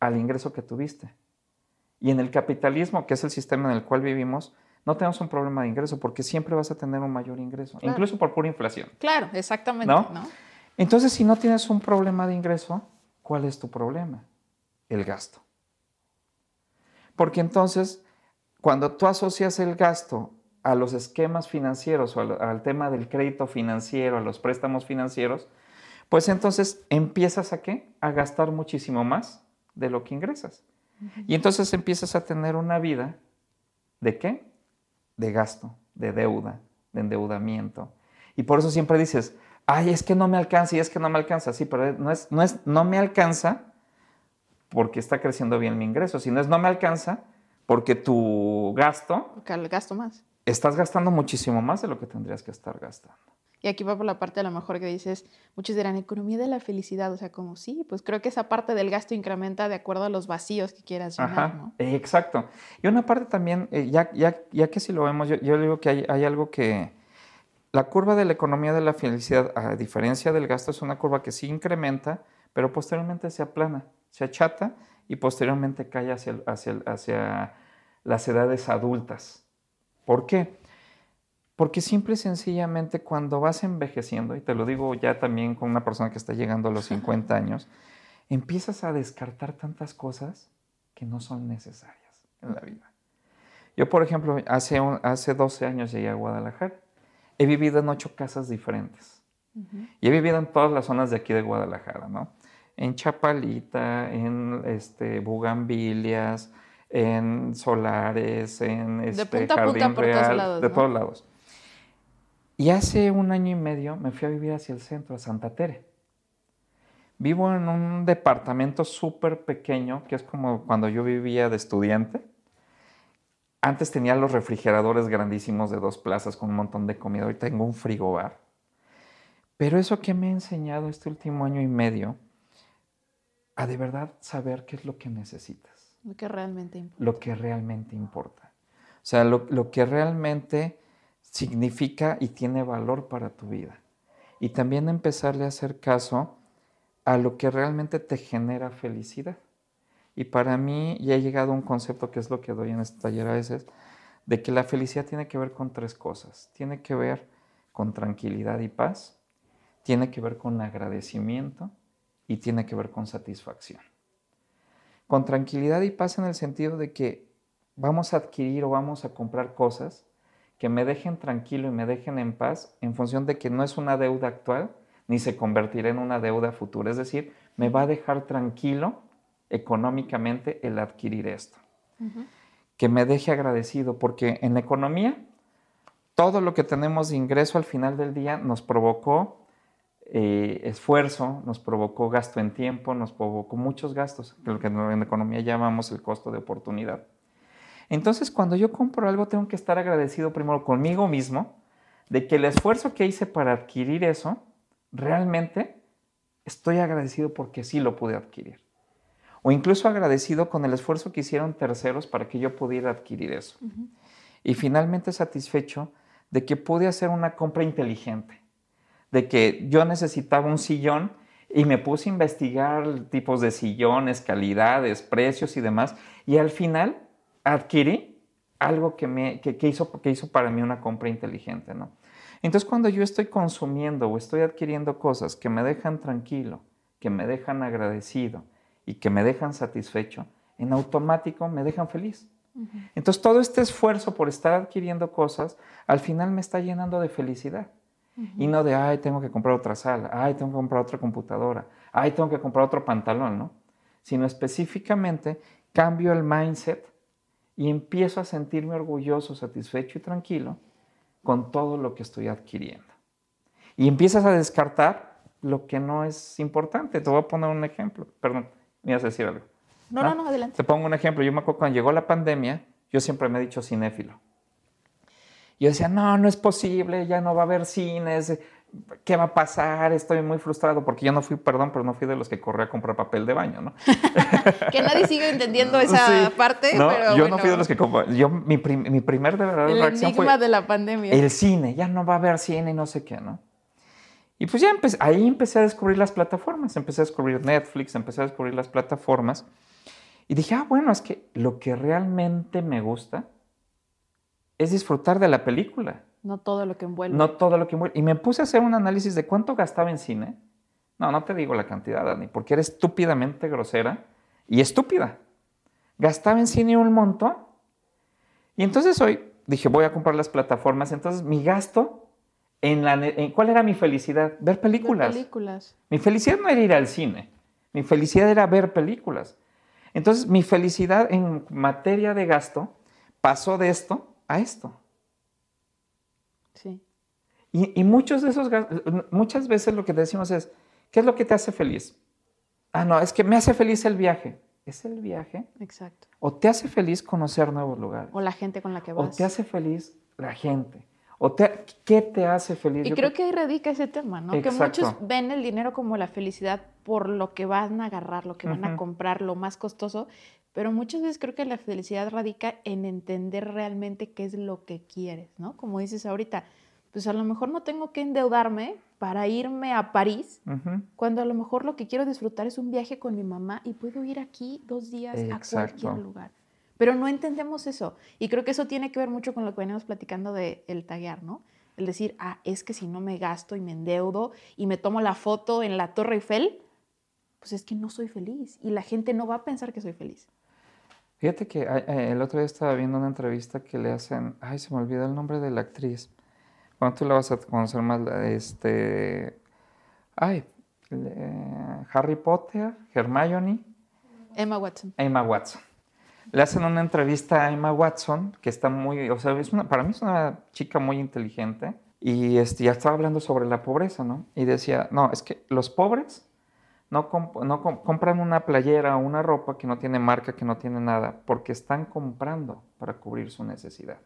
[SPEAKER 2] al ingreso que tuviste. Y en el capitalismo, que es el sistema en el cual vivimos, no tenemos un problema de ingreso porque siempre vas a tener un mayor ingreso, incluso por pura inflación.
[SPEAKER 1] Claro, exactamente. ¿no?
[SPEAKER 2] Entonces, si no tienes un problema de ingreso, ¿cuál es tu problema? El gasto. Porque entonces, cuando tú asocias el gasto a los esquemas financieros o al, tema del crédito financiero, a los préstamos financieros, pues entonces empiezas a qué? A gastar muchísimo más de lo que ingresas. Y entonces empiezas a tener una vida de qué? De gasto, de deuda, de endeudamiento. Y por eso siempre dices, ay, es que no me alcanza y es que no me alcanza. Sí, pero no es, no es, no me alcanza porque está creciendo bien mi ingreso, sino es no me alcanza porque tu gasto...
[SPEAKER 1] Porque el gasto más
[SPEAKER 2] estás gastando muchísimo más de lo que tendrías que estar gastando.
[SPEAKER 1] Y aquí va por la parte a lo mejor que dices, muchos dirán, economía de la felicidad, o sea, como sí, pues creo que esa parte del gasto incrementa de acuerdo a los vacíos que quieras llenar, Ajá, ¿no?
[SPEAKER 2] Exacto. Y una parte también, eh, ya, ya, ya, que si lo vemos, yo, yo digo que hay, hay, algo que, la curva de la economía de la felicidad, a diferencia del gasto, es una curva que sí incrementa, pero posteriormente se aplana, se achata y posteriormente cae hacia, hacia, hacia las edades adultas. ¿Por qué? Porque simple y sencillamente cuando vas envejeciendo, y te lo digo ya también con una persona que está llegando a los 50 años, empiezas a descartar tantas cosas que no son necesarias en la vida. Yo, por ejemplo, hace, hace 12 años llegué a Guadalajara. He vivido en ocho casas diferentes. Y he vivido en todas las zonas de aquí de Guadalajara, ¿no? En Chapalita, en este, Bugambilias, en solares, en este, de jardín real, de todos lados. Y hace un año y medio me fui a vivir hacia el centro, a Santa Tere. Vivo en un departamento súper pequeño, que es como cuando yo vivía de estudiante. Antes tenía los refrigeradores grandísimos de dos plazas con un montón de comida. Hoy tengo un frigobar. Pero eso que me ha enseñado este último año y medio, a de verdad saber qué es lo que necesitas
[SPEAKER 1] lo que realmente importa.
[SPEAKER 2] Lo que realmente importa. O sea, lo, que realmente significa y tiene valor para tu vida. Y también empezarle a hacer caso a lo que realmente te genera felicidad. Y para mí ya ha llegado un concepto que es lo que doy en este taller a veces, de que la felicidad tiene que ver con tres cosas. Tiene que ver con tranquilidad y paz, tiene que ver con agradecimiento y tiene que ver con satisfacción con tranquilidad y paz en el sentido de que vamos a adquirir o vamos a comprar cosas que me dejen tranquilo y me dejen en paz en función de que no es una deuda actual ni se convertirá en una deuda futura. Es decir, me va a dejar tranquilo económicamente el adquirir esto. Que me deje agradecido, porque en la economía todo lo que tenemos de ingreso al final del día nos provocó eh, esfuerzo, nos provocó gasto en tiempo, nos provocó muchos gastos, lo que en economía llamamos el costo de oportunidad. Entonces, cuando yo compro algo, tengo que estar agradecido primero conmigo mismo de que el esfuerzo que hice para adquirir eso, realmente estoy agradecido porque sí lo pude adquirir. O incluso agradecido con el esfuerzo que hicieron terceros para que yo pudiera adquirir eso. Y finalmente satisfecho de que pude hacer una compra inteligente de que yo necesitaba un sillón y me puse a investigar tipos de sillones, calidades, precios y demás, y al final adquirí algo que, me, hizo, que hizo para mí una compra inteligente, ¿no? Entonces cuando yo estoy consumiendo o estoy adquiriendo cosas que me dejan tranquilo, que me dejan agradecido y que me dejan satisfecho, en automático me dejan feliz. Entonces todo este esfuerzo por estar adquiriendo cosas, al final me está llenando de felicidad. Y no de, ay, tengo que comprar otra sala, ay, tengo que comprar otra computadora, ay, tengo que comprar otro pantalón, ¿no? Sino específicamente cambio el mindset y empiezo a sentirme orgulloso, satisfecho y tranquilo con todo lo que estoy adquiriendo. Y empiezas a descartar lo que no es importante. Te voy a poner un ejemplo. Perdón, me ibas a decir algo.
[SPEAKER 1] No, no, no, adelante.
[SPEAKER 2] Te pongo un ejemplo. Yo me acuerdo cuando llegó la pandemia, yo siempre me he dicho cinéfilo yo decía, no, no es posible, ya no va a haber cines, ¿qué va a pasar? Estoy muy frustrado porque yo no fui, perdón, pero no fui de los que corría a comprar papel de baño, ¿no? [LAUGHS]
[SPEAKER 1] que nadie sigue entendiendo [LAUGHS] esa parte,
[SPEAKER 2] no,
[SPEAKER 1] pero
[SPEAKER 2] Yo no fui de los que yo mi, mi primer de verdad
[SPEAKER 1] el
[SPEAKER 2] reacción
[SPEAKER 1] fue de la pandemia.
[SPEAKER 2] El cine, ya no va a haber cine y no sé qué, ¿no? Y pues ya empecé, ahí empecé a descubrir las plataformas, empecé a descubrir Netflix, empecé a descubrir las plataformas y dije, ah, bueno, es que lo que realmente me gusta es disfrutar de la película.
[SPEAKER 1] No todo lo que envuelve.
[SPEAKER 2] No todo lo que envuelve. Y me puse a hacer un análisis de cuánto gastaba en cine. No, no te digo la cantidad, Dani, porque eres estúpidamente grosera y estúpida. Gastaba en cine un montón. Y entonces hoy dije, voy a comprar las plataformas. Entonces mi gasto en la... ¿Cuál era mi felicidad? Ver películas.
[SPEAKER 1] Ver películas.
[SPEAKER 2] Mi felicidad no era ir al cine. Mi felicidad era ver películas. Entonces mi felicidad en materia de gasto pasó de esto a esto.
[SPEAKER 1] Sí.
[SPEAKER 2] Y, muchos de esos, muchas veces lo que decimos es, ¿qué es lo que te hace feliz? Ah, no, es que me hace feliz el viaje. ¿Es el viaje?
[SPEAKER 1] Exacto.
[SPEAKER 2] O te hace feliz conocer nuevos lugares.
[SPEAKER 1] O la gente con la que vas.
[SPEAKER 2] O te hace feliz la gente. O ¿Qué te hace feliz?
[SPEAKER 1] Y creo, que ahí radica ese tema, ¿no? Que muchos ven el dinero como la felicidad por lo que van a agarrar, lo que van a comprar, lo más costoso, pero muchas veces creo que la felicidad radica en entender realmente qué es lo que quieres, ¿no? Como dices ahorita, pues a lo mejor no tengo que endeudarme para irme a París, cuando a lo mejor lo que quiero disfrutar es un viaje con mi mamá y puedo ir aquí dos días a cualquier lugar. Pero no entendemos eso. Y creo que eso tiene que ver mucho con lo que venimos platicando de el taguear, ¿no? El decir, ah, es que si no me gasto y me endeudo y me tomo la foto en la Torre Eiffel, pues es que no soy feliz y la gente no va a pensar que soy feliz.
[SPEAKER 2] Fíjate que eh, el otro día estaba viendo una entrevista que le hacen, ay, se me olvidó el nombre de la actriz. Bueno, tú la vas a conocer más, este, ay, Harry Potter, Hermione.
[SPEAKER 1] Emma Watson.
[SPEAKER 2] Emma Watson. Le hacen una entrevista a Emma Watson, que está muy, o sea, para mí es una chica muy inteligente, y este, ya estaba hablando sobre la pobreza, ¿no? Y decía, no, es que los pobres no, compran una playera o una ropa que no tiene marca, que no tiene nada, porque están comprando para cubrir su necesidad.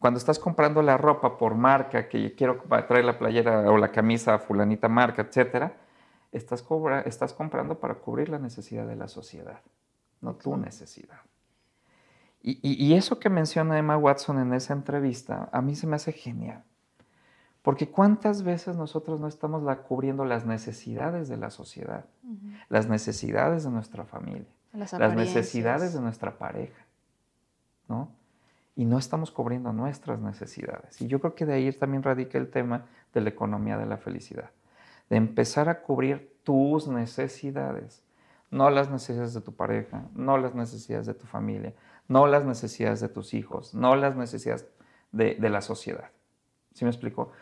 [SPEAKER 2] Cuando estás comprando la ropa por marca, que quiero traer la playera o la camisa fulanita marca, etc., estás, estás comprando para cubrir la necesidad de la sociedad, no tu necesidad. Y, y eso que menciona Emma Watson en esa entrevista, a mí se me hace genial. Porque cuántas veces nosotros no estamos cubriendo las necesidades de la sociedad, las necesidades de nuestra familia, las, necesidades de nuestra pareja, ¿no? Y no estamos cubriendo nuestras necesidades. Y yo creo que de ahí también radica el tema de la economía de la felicidad, de empezar a cubrir tus necesidades, no las necesidades de tu pareja, no las necesidades de tu familia, no las necesidades de tus hijos, no las necesidades de, de la sociedad. ¿Sí me explico?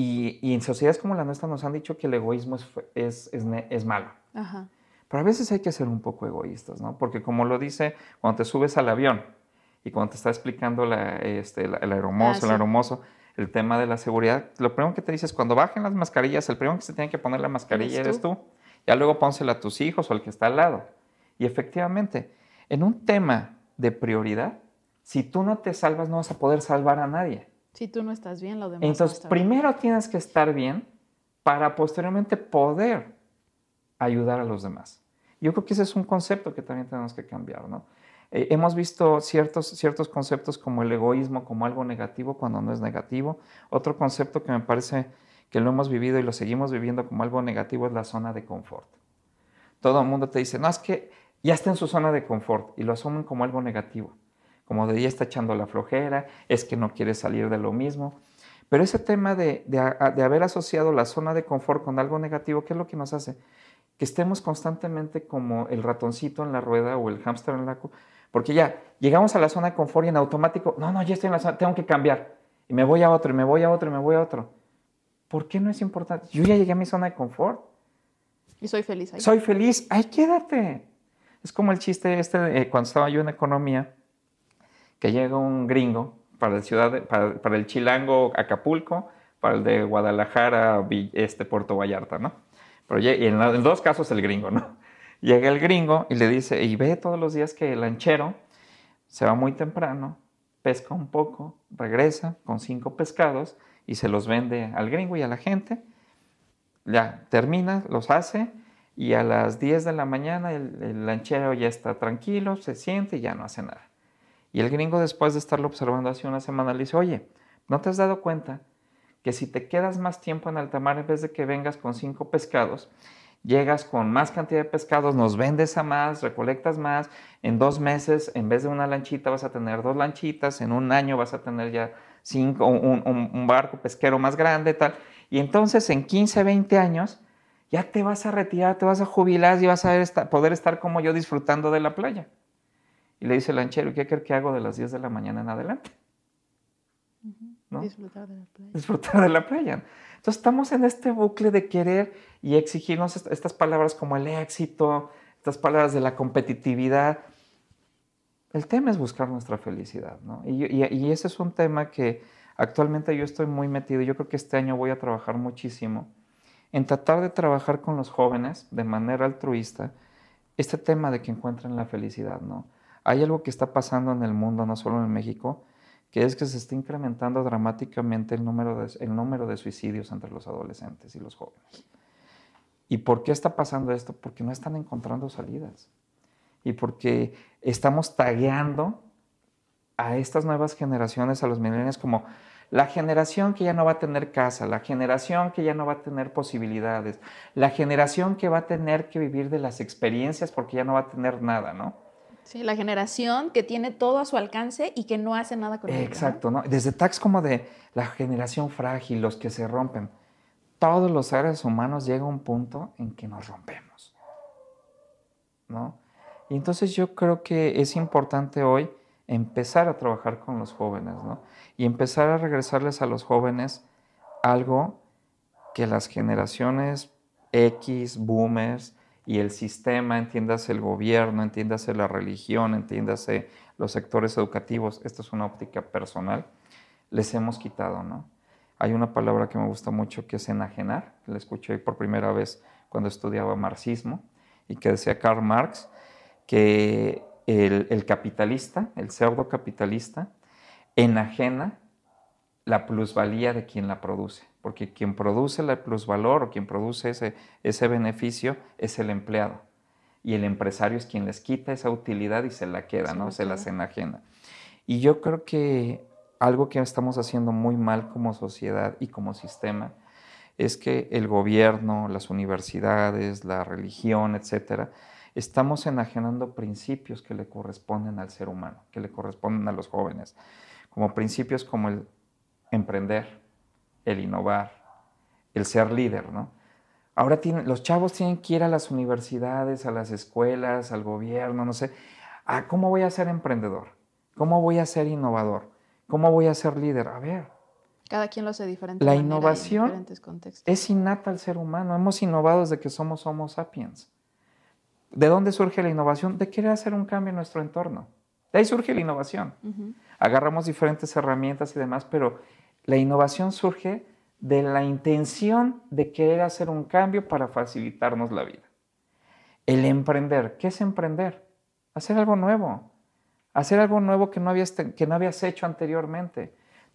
[SPEAKER 2] Y, en sociedades como la nuestra nos han dicho que el egoísmo es, es, es, malo. Pero a veces hay que ser un poco egoístas, ¿no? Porque como lo dice, cuando te subes al avión y cuando te está explicando la, este, el, aeromozo, ah, el aeromozo, el tema de la seguridad, lo primero que te dices, cuando bajen las mascarillas, el primero que se tiene que poner la mascarilla eres tú. Ya luego pónsela a tus hijos o al que está al lado. Y efectivamente, en un tema de prioridad, si tú no te salvas, no vas a poder salvar a nadie.
[SPEAKER 1] Si tú no estás bien, lo demás.
[SPEAKER 2] Entonces, primero tienes que estar bien para posteriormente poder ayudar a los demás. Yo creo que ese es un concepto que también tenemos que cambiar, ¿no? Eh, hemos visto ciertos, ciertos conceptos como el egoísmo como algo negativo cuando no es negativo. Otro concepto que me parece que lo hemos vivido y lo seguimos viviendo como algo negativo es la zona de confort. Todo el mundo te dice, no, es que ya está en su zona de confort y lo asumen como algo negativo, como de ya está echando la flojera, es que no quiere salir de lo mismo. Pero ese tema de, de, haber asociado la zona de confort con algo negativo, ¿qué es lo que nos hace? Que estemos constantemente como el ratoncito en la rueda o el hámster en la... Porque ya llegamos a la zona de confort y en automático, no, no, ya estoy en la zona, tengo que cambiar. Y me voy a otro, y me voy a otro, y me voy a otro. ¿Por qué no es importante? Yo ya llegué a mi zona de confort.
[SPEAKER 1] Y soy feliz ahí.
[SPEAKER 2] Soy feliz, ahí quédate. Es como el chiste este cuando estaba yo en economía, que llega un gringo para el, ciudad para, el chilango Acapulco, para el de Guadalajara, este, Puerto Vallarta, ¿no? Pero y en, en dos casos el gringo, ¿no? [LAUGHS] Llega el gringo y le dice, y ve todos los días que el lanchero se va muy temprano, pesca un poco, regresa con cinco pescados y se los vende al gringo y a la gente. Ya termina, los hace y a las 10 de la mañana el, lanchero ya está tranquilo, se siente y ya no hace nada. Y el gringo después de estarlo observando hace una semana le dice, oye, ¿no te has dado cuenta que si te quedas más tiempo en alta mar en vez de que vengas con cinco pescados, llegas con más cantidad de pescados, nos vendes a más, recolectas más, en dos meses en vez de una lanchita vas a tener dos lanchitas, en un año vas a tener ya cinco, un, barco pesquero más grande, tal. Y entonces en 15, 20 años ya te vas a retirar, te vas a jubilar y vas a poder estar como yo disfrutando de la playa. Y le dice el lanchero, ¿qué crees que hago de las 10 de la mañana en adelante?
[SPEAKER 1] Disfrutar de la playa.
[SPEAKER 2] Disfrutar de la playa. Entonces estamos en este bucle de querer y exigirnos estas palabras como el éxito, estas palabras de la competitividad. El tema es buscar nuestra felicidad, ¿no? Y, ese es un tema que actualmente yo estoy muy metido. Yo creo que este año voy a trabajar muchísimo en tratar de trabajar con los jóvenes de manera altruista este tema de que encuentren la felicidad, ¿no? Hay algo que está pasando en el mundo, no solo en México, que es que se está incrementando dramáticamente el número de, el número de suicidios entre los adolescentes y los jóvenes. ¿Y por qué está pasando esto? Porque no están encontrando salidas y porque estamos tagueando a estas nuevas generaciones, a los millennials, como la generación que ya no va a tener casa, la generación que ya no va a tener posibilidades, la generación que va a tener que vivir de las experiencias porque ya no va a tener nada, ¿no?
[SPEAKER 1] Sí, la generación que tiene todo a su alcance y que no hace nada con
[SPEAKER 2] ello. Exacto, ¿no? Desde tags como de la generación frágil, los que se rompen. Todos los seres humanos llega a un punto en que nos rompemos, ¿no? Y entonces yo creo que es importante hoy empezar a trabajar con los jóvenes, ¿no? Y empezar a regresarles a los jóvenes algo que las generaciones X, boomers y el sistema, entiéndase el gobierno, entiéndase la religión, entiéndase los sectores educativos, esto es una óptica personal, les hemos quitado, ¿no? Hay una palabra que me gusta mucho que es enajenar, la escuché por primera vez cuando estudiaba marxismo y que decía Karl Marx, que el, capitalista, el pseudo capitalista, enajena la plusvalía de quien la produce, porque quien produce la plusvalor o quien produce ese, ese beneficio es el empleado y el empresario es quien les quita esa utilidad y se la queda, ¿no? Se las enajena. Y yo creo que algo que estamos haciendo muy mal como sociedad y como sistema es que el gobierno, las universidades, la religión, etcétera, estamos enajenando principios que le corresponden al ser humano, que le corresponden a los jóvenes, como principios como el emprender, el innovar, el ser líder, ¿no? Ahora los chavos tienen que ir a las universidades, a las escuelas, al gobierno, no sé. Ah, ¿Cómo voy a ser emprendedor? ¿Cómo voy a ser innovador? ¿Cómo voy a ser líder? A ver.
[SPEAKER 1] Cada quien lo hace diferente.
[SPEAKER 2] La innovación es innata al ser humano. Hemos innovado desde que somos Homo sapiens. ¿De dónde surge la innovación? De querer hacer un cambio en nuestro entorno. De ahí surge la innovación. Agarramos diferentes herramientas y demás, pero La innovación surge de la intención de querer hacer un cambio para facilitarnos la vida. El emprender, ¿qué es emprender? Hacer algo nuevo, hacer algo nuevo que no habías, que no habías hecho anteriormente.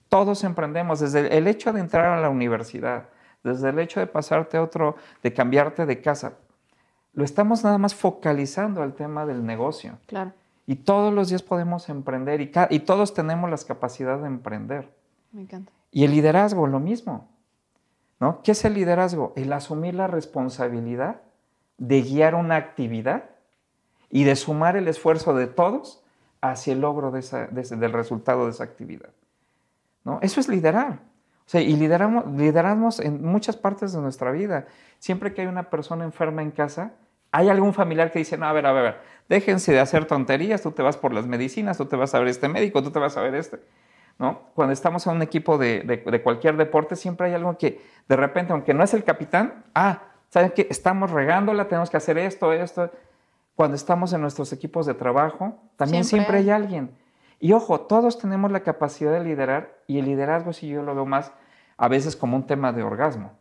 [SPEAKER 2] Todos emprendemos, desde el hecho de entrar a la universidad, desde el hecho de pasarte a otro, de cambiarte de casa. Lo estamos nada más focalizando al tema del negocio.
[SPEAKER 1] Claro.
[SPEAKER 2] Y todos los días podemos emprender y, y todos tenemos las capacidades de emprender.
[SPEAKER 1] Me encanta.
[SPEAKER 2] Y el liderazgo, lo mismo. ¿no? ¿Qué es el liderazgo? El asumir la responsabilidad de guiar una actividad y de sumar el esfuerzo de todos hacia el logro de del resultado de esa actividad. ¿no? Eso es liderar. O sea, y lideramos, lideramos en muchas partes de nuestra vida. Siempre que hay una persona enferma en casa, hay algún familiar que dice, no, a ver, a ver, a ver, déjense de hacer tonterías, tú te vas por las medicinas, tú te vas a ver este médico, tú te vas a ver este. ¿No? Cuando estamos en un equipo de, de, cualquier deporte, siempre hay algo que de repente, aunque no es el capitán, ah, ¿saben qué? Estamos regándola, tenemos que hacer esto, esto. Cuando estamos en nuestros equipos de trabajo, también siempre, hay alguien. Y ojo, todos tenemos la capacidad de liderar y el liderazgo, si yo lo veo más a veces como un tema de orgasmo.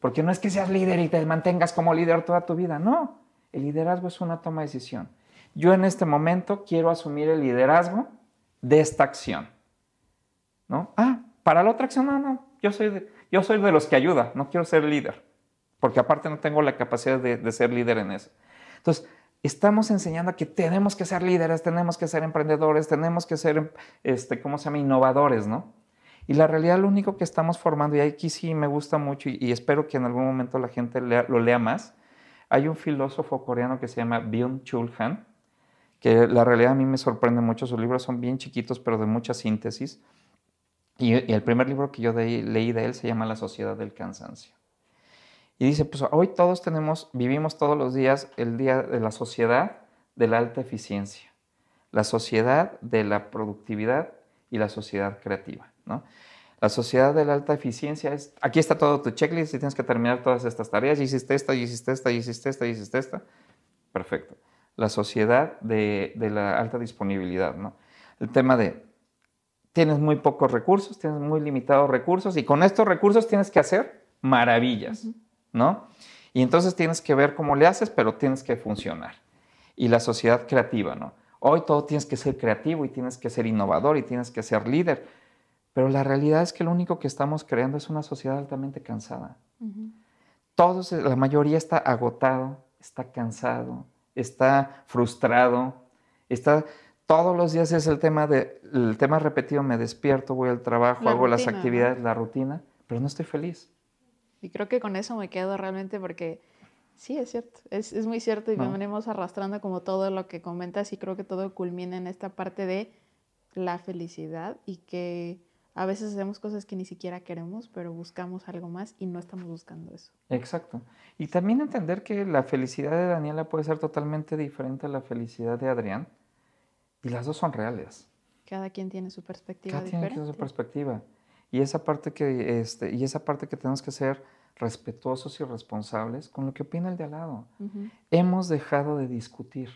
[SPEAKER 2] Porque no es que seas líder y te mantengas como líder toda tu vida, no. El liderazgo es una toma de decisión. Yo en este momento quiero asumir el liderazgo de esta acción. ¿No? Ah, para la otra acción, no, no. Yo soy de, yo soy de los que ayuda, no quiero ser líder. Porque aparte no tengo la capacidad de, ser líder en eso. Entonces, estamos enseñando que tenemos que ser líderes, tenemos que ser emprendedores, tenemos que ser, este, ¿cómo se llama?, innovadores, ¿no? Y la realidad lo único que estamos formando, y aquí sí me gusta mucho y, espero que en algún momento la gente lo lea más, hay un filósofo coreano que se llama Byung-Chul Han, que la realidad a mí me sorprende mucho, sus libros son bien chiquitos pero de mucha síntesis. Y, el primer libro que yo leí de él se llama La sociedad del cansancio. Y dice, pues hoy todos tenemos, vivimos todos los días el día de la sociedad de la alta eficiencia, la sociedad de la productividad y la sociedad creativa. ¿no? La sociedad de la alta eficiencia es, aquí está todo tu checklist y tienes que terminar todas estas tareas, y hiciste esta, y hiciste esta, y hiciste esta, y hiciste esta. Perfecto. La sociedad de, la alta disponibilidad, ¿no? El tema de, tienes muy pocos recursos, tienes muy limitados recursos, y con estos recursos tienes que hacer maravillas, ¿no? Y entonces tienes que ver cómo le haces, pero tienes que funcionar. Y la sociedad creativa, ¿no? Hoy todo tienes que ser creativo y tienes que ser innovador y tienes que ser líder pero la realidad es que lo único que estamos creando es una sociedad altamente cansada. Todos, la mayoría está agotado, está cansado, está frustrado, está todos los días es el tema de el tema repetido, me despierto, voy al trabajo, hago las actividades, la rutina, pero no estoy feliz.
[SPEAKER 1] Y creo que con eso me quedo realmente porque sí, es cierto, es, es muy cierto y me venimos arrastrando como todo lo que comentas y creo que todo culmina en esta parte de la felicidad y que a veces hacemos cosas que ni siquiera queremos, pero buscamos algo más y no estamos buscando eso.
[SPEAKER 2] Exacto. Y también entender que la felicidad de Daniela puede ser totalmente diferente a la felicidad de Adrián. Y las dos son reales.
[SPEAKER 1] Cada quien tiene su perspectiva
[SPEAKER 2] Cada
[SPEAKER 1] diferente.
[SPEAKER 2] quien tiene su perspectiva. Y esa parte que, este, y esa parte que tenemos que ser respetuosos y responsables con lo que opina el de al lado. Hemos dejado de discutir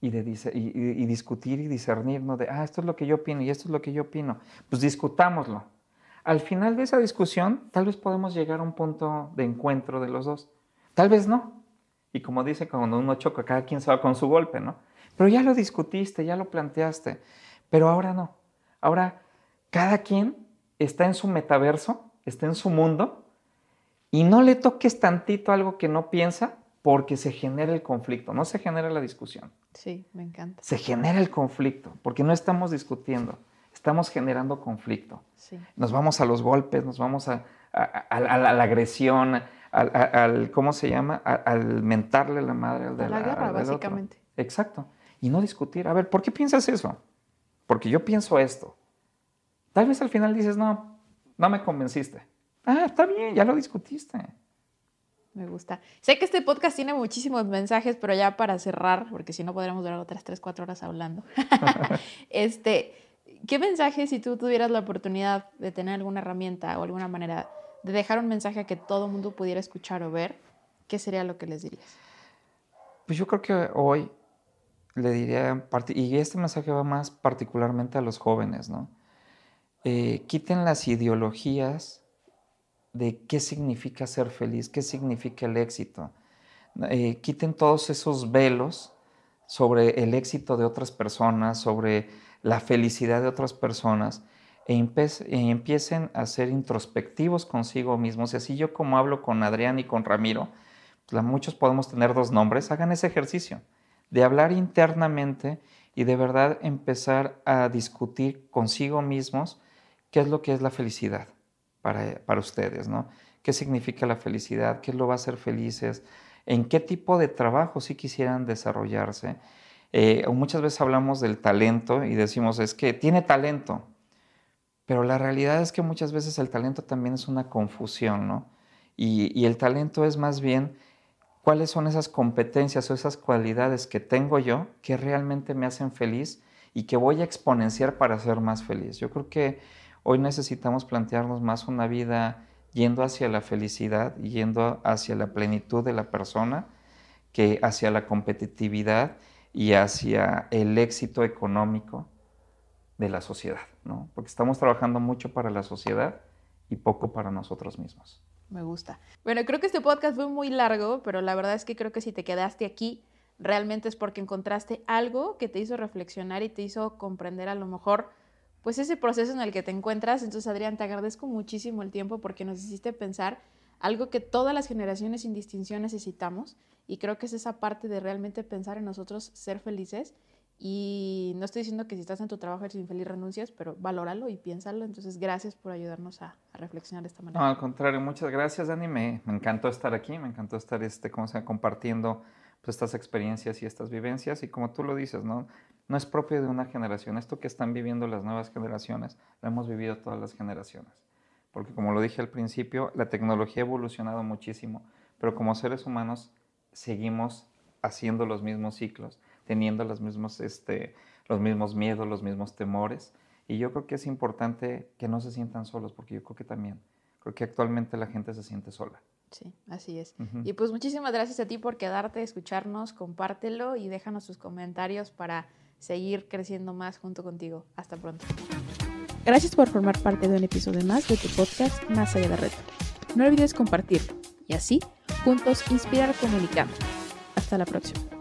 [SPEAKER 2] y, de, y, discutir y discernir, ¿no? De, ah, esto es lo que yo opino y esto es lo que yo opino. Pues discutámoslo. Al final de esa discusión, tal vez podemos llegar a un punto de encuentro de los dos. Tal vez no. Y como dice, cuando uno choca, cada quien se va con su golpe, ¿no? Pero ya lo discutiste, ya lo planteaste. Pero ahora no. Ahora cada quien está en su metaverso, está en su mundo, y no le toques tantito algo que no piensa porque se genera el conflicto, no se genera la discusión.
[SPEAKER 1] Sí, me encanta.
[SPEAKER 2] Se genera el conflicto, porque no estamos discutiendo, estamos generando conflicto.
[SPEAKER 1] Sí.
[SPEAKER 2] Nos vamos a los golpes, nos vamos a, la agresión, al, ¿cómo se llama? al mentarle la madre al de
[SPEAKER 1] la, guerra, básicamente.
[SPEAKER 2] Exacto. Y no discutir. A ver, ¿por qué piensas eso? Porque yo pienso esto. Tal vez al final dices, no, no me convenciste. Ah, está bien, ya lo discutiste.
[SPEAKER 1] Me gusta. Sé que este podcast tiene muchísimos mensajes, pero ya para cerrar, porque si no podríamos durar otras 3, 4 horas hablando. [LAUGHS] este, ¿Qué mensaje, si tú tuvieras la oportunidad de tener alguna herramienta o alguna manera de dejar un mensaje que todo el mundo pudiera escuchar o ver, qué sería lo que les dirías?
[SPEAKER 2] Pues yo creo que hoy le diría, y este mensaje va más particularmente a los jóvenes, ¿no? eh, quiten las ideologías de qué significa ser feliz, qué significa el éxito. Eh, quiten todos esos velos sobre el éxito de otras personas, sobre la felicidad de otras personas e, e, empiecen a ser introspectivos consigo mismos. Y así yo como hablo con Adrián y con Ramiro, pues muchos podemos tener dos nombres, hagan ese ejercicio de hablar internamente y de verdad empezar a discutir consigo mismos qué es lo que es la felicidad para, para ustedes, ¿no? ¿Qué significa la felicidad? ¿Qué lo va a hacer felices? ¿En qué tipo de trabajo sí quisieran desarrollarse? Eh, muchas veces hablamos del talento y decimos, es que tiene talento, pero la realidad es que muchas veces el talento también es una confusión, ¿no? Y, y el talento es más bien cuáles son esas competencias o esas cualidades que tengo yo que realmente me hacen feliz y que voy a exponenciar para ser más feliz. Yo creo que Hoy necesitamos plantearnos más una vida yendo hacia la felicidad, yendo hacia la plenitud de la persona, que hacia la competitividad y hacia el éxito económico de la sociedad, ¿no? Porque estamos trabajando mucho para la sociedad y poco para nosotros mismos.
[SPEAKER 1] Me gusta. Bueno, creo que este podcast fue muy largo, pero la verdad es que creo que si te quedaste aquí, realmente es porque encontraste algo que te hizo reflexionar y te hizo comprender a lo mejor pues ese proceso en el que te encuentras. Entonces, Adrián, te agradezco muchísimo el tiempo porque nos hiciste pensar algo que todas las generaciones sin distinción necesitamos y creo que es esa parte de realmente pensar en nosotros, ser felices y no estoy diciendo que si estás en tu trabajo eres infeliz renuncias, pero valóralo y piénsalo. Entonces, gracias por ayudarnos a, reflexionar de esta manera.
[SPEAKER 2] No, al contrario, muchas gracias, Dani. Me, encantó estar aquí, me encantó estar este, como sea, compartiendo pues, estas experiencias y estas vivencias. Y como tú lo dices, ¿no? No es propio de una generación. Esto que están viviendo las nuevas generaciones, lo hemos vivido todas las generaciones. Porque como lo dije al principio, la tecnología ha evolucionado muchísimo, pero como seres humanos seguimos haciendo los mismos ciclos, teniendo los mismos, este, los mismos miedos, los mismos temores. Y yo creo que es importante que no se sientan solos, porque yo creo que también, creo que actualmente la gente se siente sola.
[SPEAKER 1] Sí, así es. Y pues muchísimas gracias a ti por quedarte, escucharnos, compártelo y déjanos tus comentarios para seguir creciendo más junto contigo. Hasta pronto. Gracias por formar parte de un episodio más de tu podcast Más allá de red. No olvides compartirlo y así juntos inspirar comunicando. Hasta la próxima.